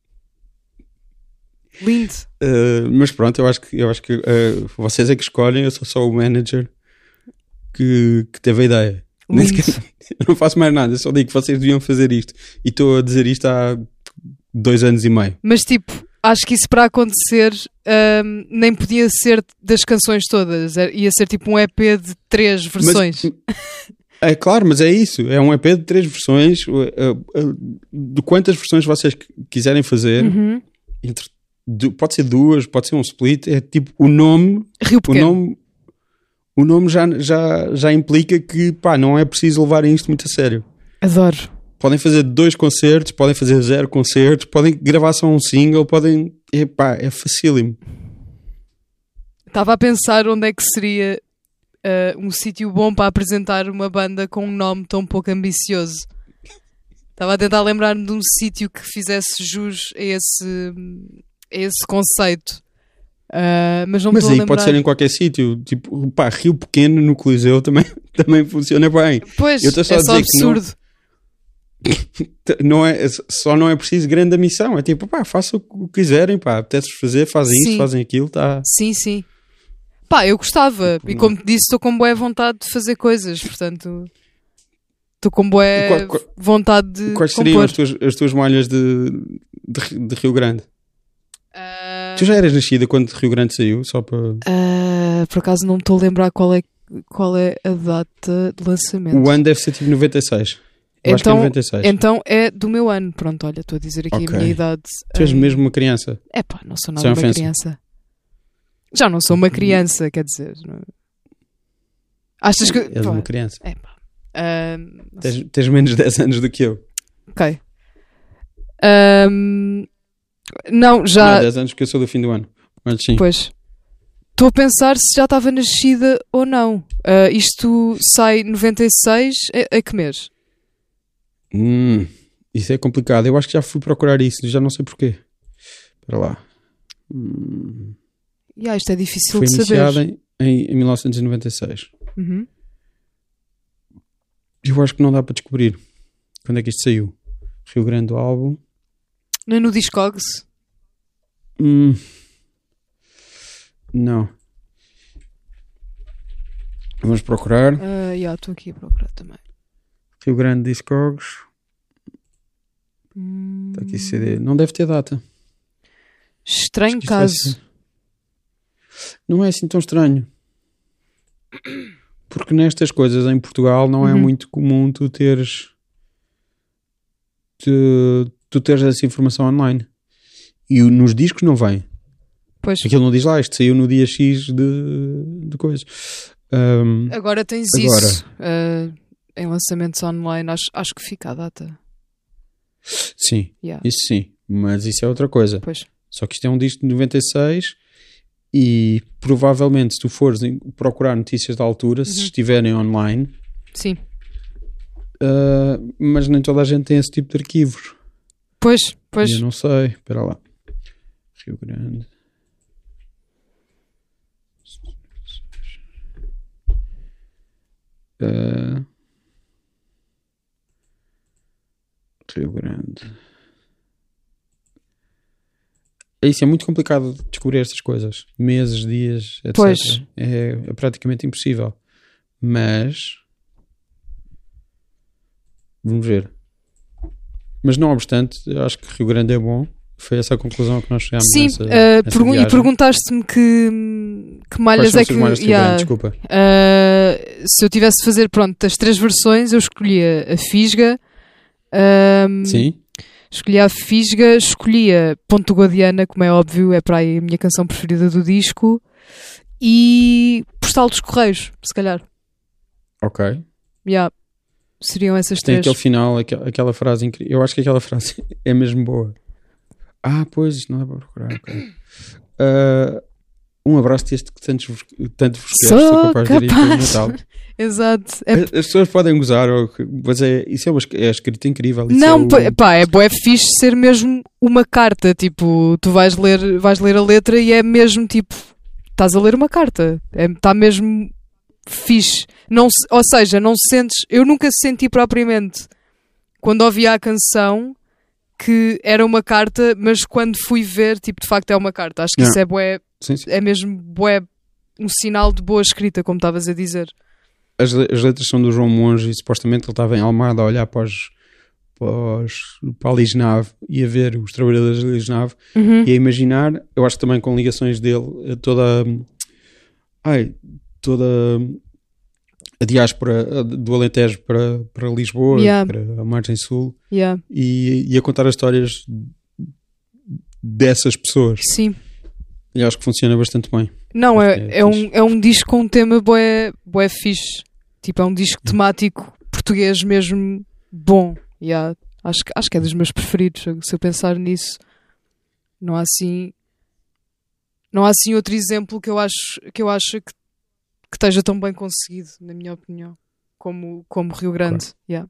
Lindo. Uh, mas pronto, eu acho que, eu acho que uh, vocês é que escolhem, eu sou só o manager que, que teve a ideia. Nem sequer- <laughs> eu não faço mais nada, eu só digo que vocês deviam fazer isto. E estou a dizer isto há dois anos e meio. Mas tipo, acho que isso para acontecer hum, nem podia ser das canções todas. Era- Ia ser tipo um EP de três versões. <laughs> É claro, mas é isso. É um EP de três versões. uh, uh, De quantas versões vocês qu- quiserem fazer, Uhum. entre- pode ser duas, pode ser um split. É tipo o nome, Rio o nome, o nome já, já, já implica que pá, não é preciso levarem isto muito a sério. Adoro. Podem fazer dois concertos, podem fazer zero concertos, podem gravar só um single, podem. Epá, é facílimo. Estava a pensar onde é que seria ah, um sítio bom para apresentar uma banda com um nome tão pouco ambicioso. Estava a tentar lembrar-me de um sítio que fizesse jus a esse, a esse conceito. Ah, mas não Mas aí pode ser em qualquer sítio. Tipo, pá, Rio Pequeno no Coliseu também, <laughs> também funciona bem. Pois, Eu estou só é a só que não- absurdo. T- <laughs> Não é, só não é preciso grande missão. É tipo, pá, façam o que quiserem, pá, apetece fazer, fazem Sim. isto, fazem aquilo, tá. Sim, sim. Pá, eu gostava. Tipo, E como te disse, estou com boa vontade de fazer coisas. Portanto, estou com boa vontade de Quais seriam compor. as tuas, as tuas malhas de, de, de Rio Grande? Ah, Tu já eras nascida quando Rio Grande saiu? Só para. ah, por acaso não me estou a lembrar qual é, qual é a data de lançamento. O ano deve ser tipo 96. Eu acho que é Então- 96. Então é do meu ano. Pronto, olha, estou a dizer aqui Ok. a minha idade. Tu és Ah, mesmo uma criança. É pá, não sou Sem nada uma ofensa. criança. Já não sou uma criança, quer dizer. não- Achas que. És pá, uma criança. é pá. Não Tens, tens menos 10 anos do que eu. Ok. Ahm, não, Não, já. 10 anos porque eu sou do fim do ano. Mas sim. Pois. Estou a pensar se já estava nascida ou não. Ah, isto sai 96. É, é que mês? Hum, isso é complicado. Eu acho que já fui procurar isso, já não sei porquê. Espera lá. Hum, Ya, isto é difícil foi de saber. em, em 1996. Uhum. Eu acho que não dá para descobrir quando é que isto saiu. Rio Grande do álbum. Não é no Discogs? Hum, não. Vamos procurar. Ya, estou aqui a procurar também. Rio Grande Discogs. Hum, Está aqui CD. Não deve ter data. estranho caso. Não é assim tão estranho. Porque nestas coisas em Portugal não é Uhum. muito comum tu teres tu, tu teres essa informação online. E nos discos não vem. Pois. Aquilo não diz lá, isto saiu no dia X de, de coisa. Ahm, Agora tens Agora. isso. ah, em lançamentos online, acho, acho que fica a data. sim, Ya, isso sim. Mas isso é outra coisa. Pois. Só que isto é um disco de 96 e provavelmente se tu fores procurar notícias da altura, se Uhum. estiverem online, Sim. ah, mas nem toda a gente tem esse tipo de arquivos. Pois, pois. Eu não sei. Espera lá. Rio Grande. Ah, Rio Grande. É isso, é muito complicado de descobrir estas coisas. Meses, dias, etc. Pois. É, é praticamente impossível. Mas vamos ver. Mas não obstante, eu acho que Rio Grande é bom. Foi essa a conclusão que nós chegámos Sim, nessa, ah, nessa pergun- e viagem. perguntaste-me que, que malhas é as que. malhas Grande? Desculpa. Uh, se eu tivesse de fazer, pronto, das três versões, eu escolhia a Fisga, um, Sim? escolhia a Fisga, escolhia Ponto Guadiana, como é óbvio, é para aí a minha canção preferida do disco, e Postal dos Correios, se calhar. Ok. Yeah. Seriam essas Tem três. aquele final, aquela, aquela frase incrível. Eu acho que aquela frase <laughs> é mesmo boa. Ah, pois, isto não dá para procurar. ok. Ah, um abraço deste que tantos, tanto vos quero, Sou sou capaz de ir pelo capaz. Natal. Exato. É- As, as pessoas podem gozar, mas é, isso é, uma, é escrita incrível. não, é o- pá, é bué fixe ser mesmo uma carta, tipo, tu vais ler, vais ler a letra e é mesmo tipo, estás a ler uma carta. Está mesmo fixe. Não, ou seja, não sentes. Eu nunca senti propriamente quando ouvia a canção que era uma carta, mas quando fui ver, tipo, de facto é uma carta. Acho que Yeah. isso é bué, Sim, sim. é mesmo bué um sinal de boa escrita, como estavas a dizer. As, as letras são do João Monge e supostamente ele estava em Almada a olhar para, os, os, para a Lisnave e a ver os trabalhadores da Lisnave Uhum. e a imaginar, eu acho que também com ligações dele, a toda ai, toda a diáspora do Alentejo para, para Lisboa, Yeah. para a margem sul Yeah. e, e a contar as histórias dessas pessoas. Sim. E acho que funciona bastante bem. Não, é, é é, um, é um disco com um tema bué fixe. Tipo, é um disco temático português mesmo bom. Yeah. Acho, que- acho que é dos meus preferidos. Se eu pensar nisso, não há assim. Não há assim outro exemplo que eu acho que, eu acho que, que esteja tão bem conseguido, na minha opinião, como, como Rio Grande. Yeah.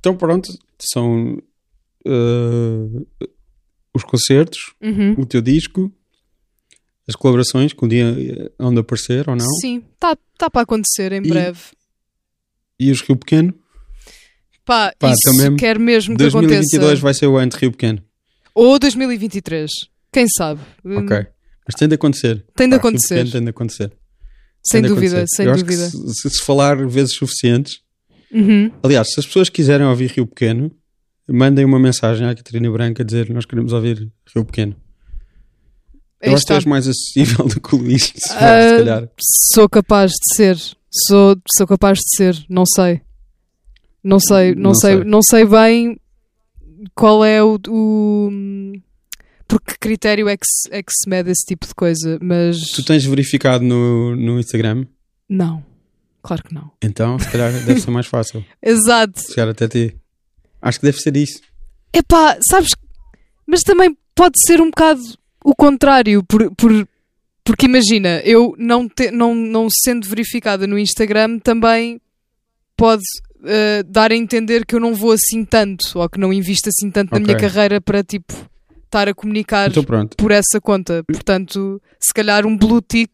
Então pronto, são eh, os concertos, Uhum. o teu disco, as colaborações que um dia eh, hão de aparecer ou não, Sim, está tá para acontecer em E- breve. e os Rio Pequeno. Pá, Pá, isso também quero mesmo que 2022 aconteça. vai ser o ano de Rio Pequeno. Ou 2023. Quem sabe? Ok. Mas tem de acontecer. Hum. Tem de Pá, acontecer. Pequeno tem de acontecer. Sem Tem dúvida, acontecer. sem Eu dúvida. se, se- se falar vezes suficientes. Uhum. Aliás, se as pessoas quiserem ouvir Rio Pequeno, mandem uma mensagem à Catarina Branca a dizer nós queremos ouvir Rio Pequeno. Eu acho que és mais acessível do que o Luís, se, Ah, se calhar. Sou capaz de ser. Sou, sou capaz de ser. Não sei. Não sei, não, Não sei, sei. não sei bem qual é o, o por que critério é que, se, é que se mede esse tipo de coisa, mas Tu tens verificado no, no Instagram, não. Claro que não. então se calhar deve ser mais fácil <laughs> Exato. chegar até ti. Acho que deve ser isso. Epá, sabes, mas também pode ser um bocado o contrário, por, por- porque imagina, eu não, te- não, não sendo verificada no Instagram também pode eh, dar a entender que eu não vou assim tanto, ou que não invisto assim tanto na Ok. minha carreira para tipo estar a comunicar Então por essa conta. Portanto, se calhar um blue tick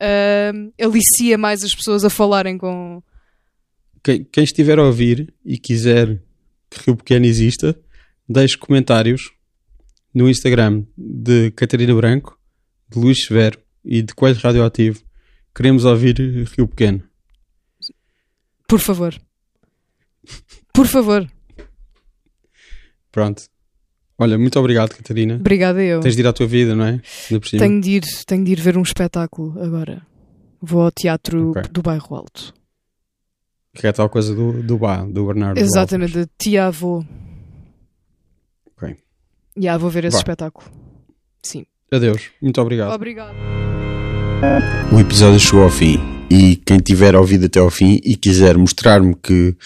eh, alicia mais as pessoas a falarem com. Quem, quem estiver a ouvir e quiser que Rio Pequeno exista, deixe comentários no Instagram de Catarina Branco, de Luís Severo e de Coelho Radioativo. Queremos ouvir Rio Pequeno. Por favor. Por favor. Pronto. Olha, muito obrigado, Catarina. Obrigada eu. Tens de ir à tua vida, não é? Tenho de, ir, tenho de ir ver um espetáculo agora. Vou ao teatro Ok. do Bairro Alto. Que é tal coisa do, do Bá, do Bernardo. Exatamente, de tia avô. Ok. Já vou ver esse Vá. espetáculo. Sim. Adeus. Muito obrigado. Obrigado. O episódio chegou ao fim e quem tiver ouvido até ao fim e quiser mostrar-me que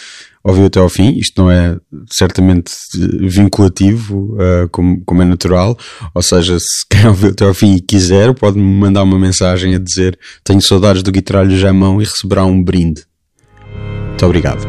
ouviu até ao fim, isto não é certamente eh, vinculativo, eh, como, como é natural, ou seja, se <laughs> quem ouviu até ao fim e quiser, pode-me mandar uma mensagem a dizer tenho saudades do guitarralho já à mão e receberá um brinde. Muito obrigado.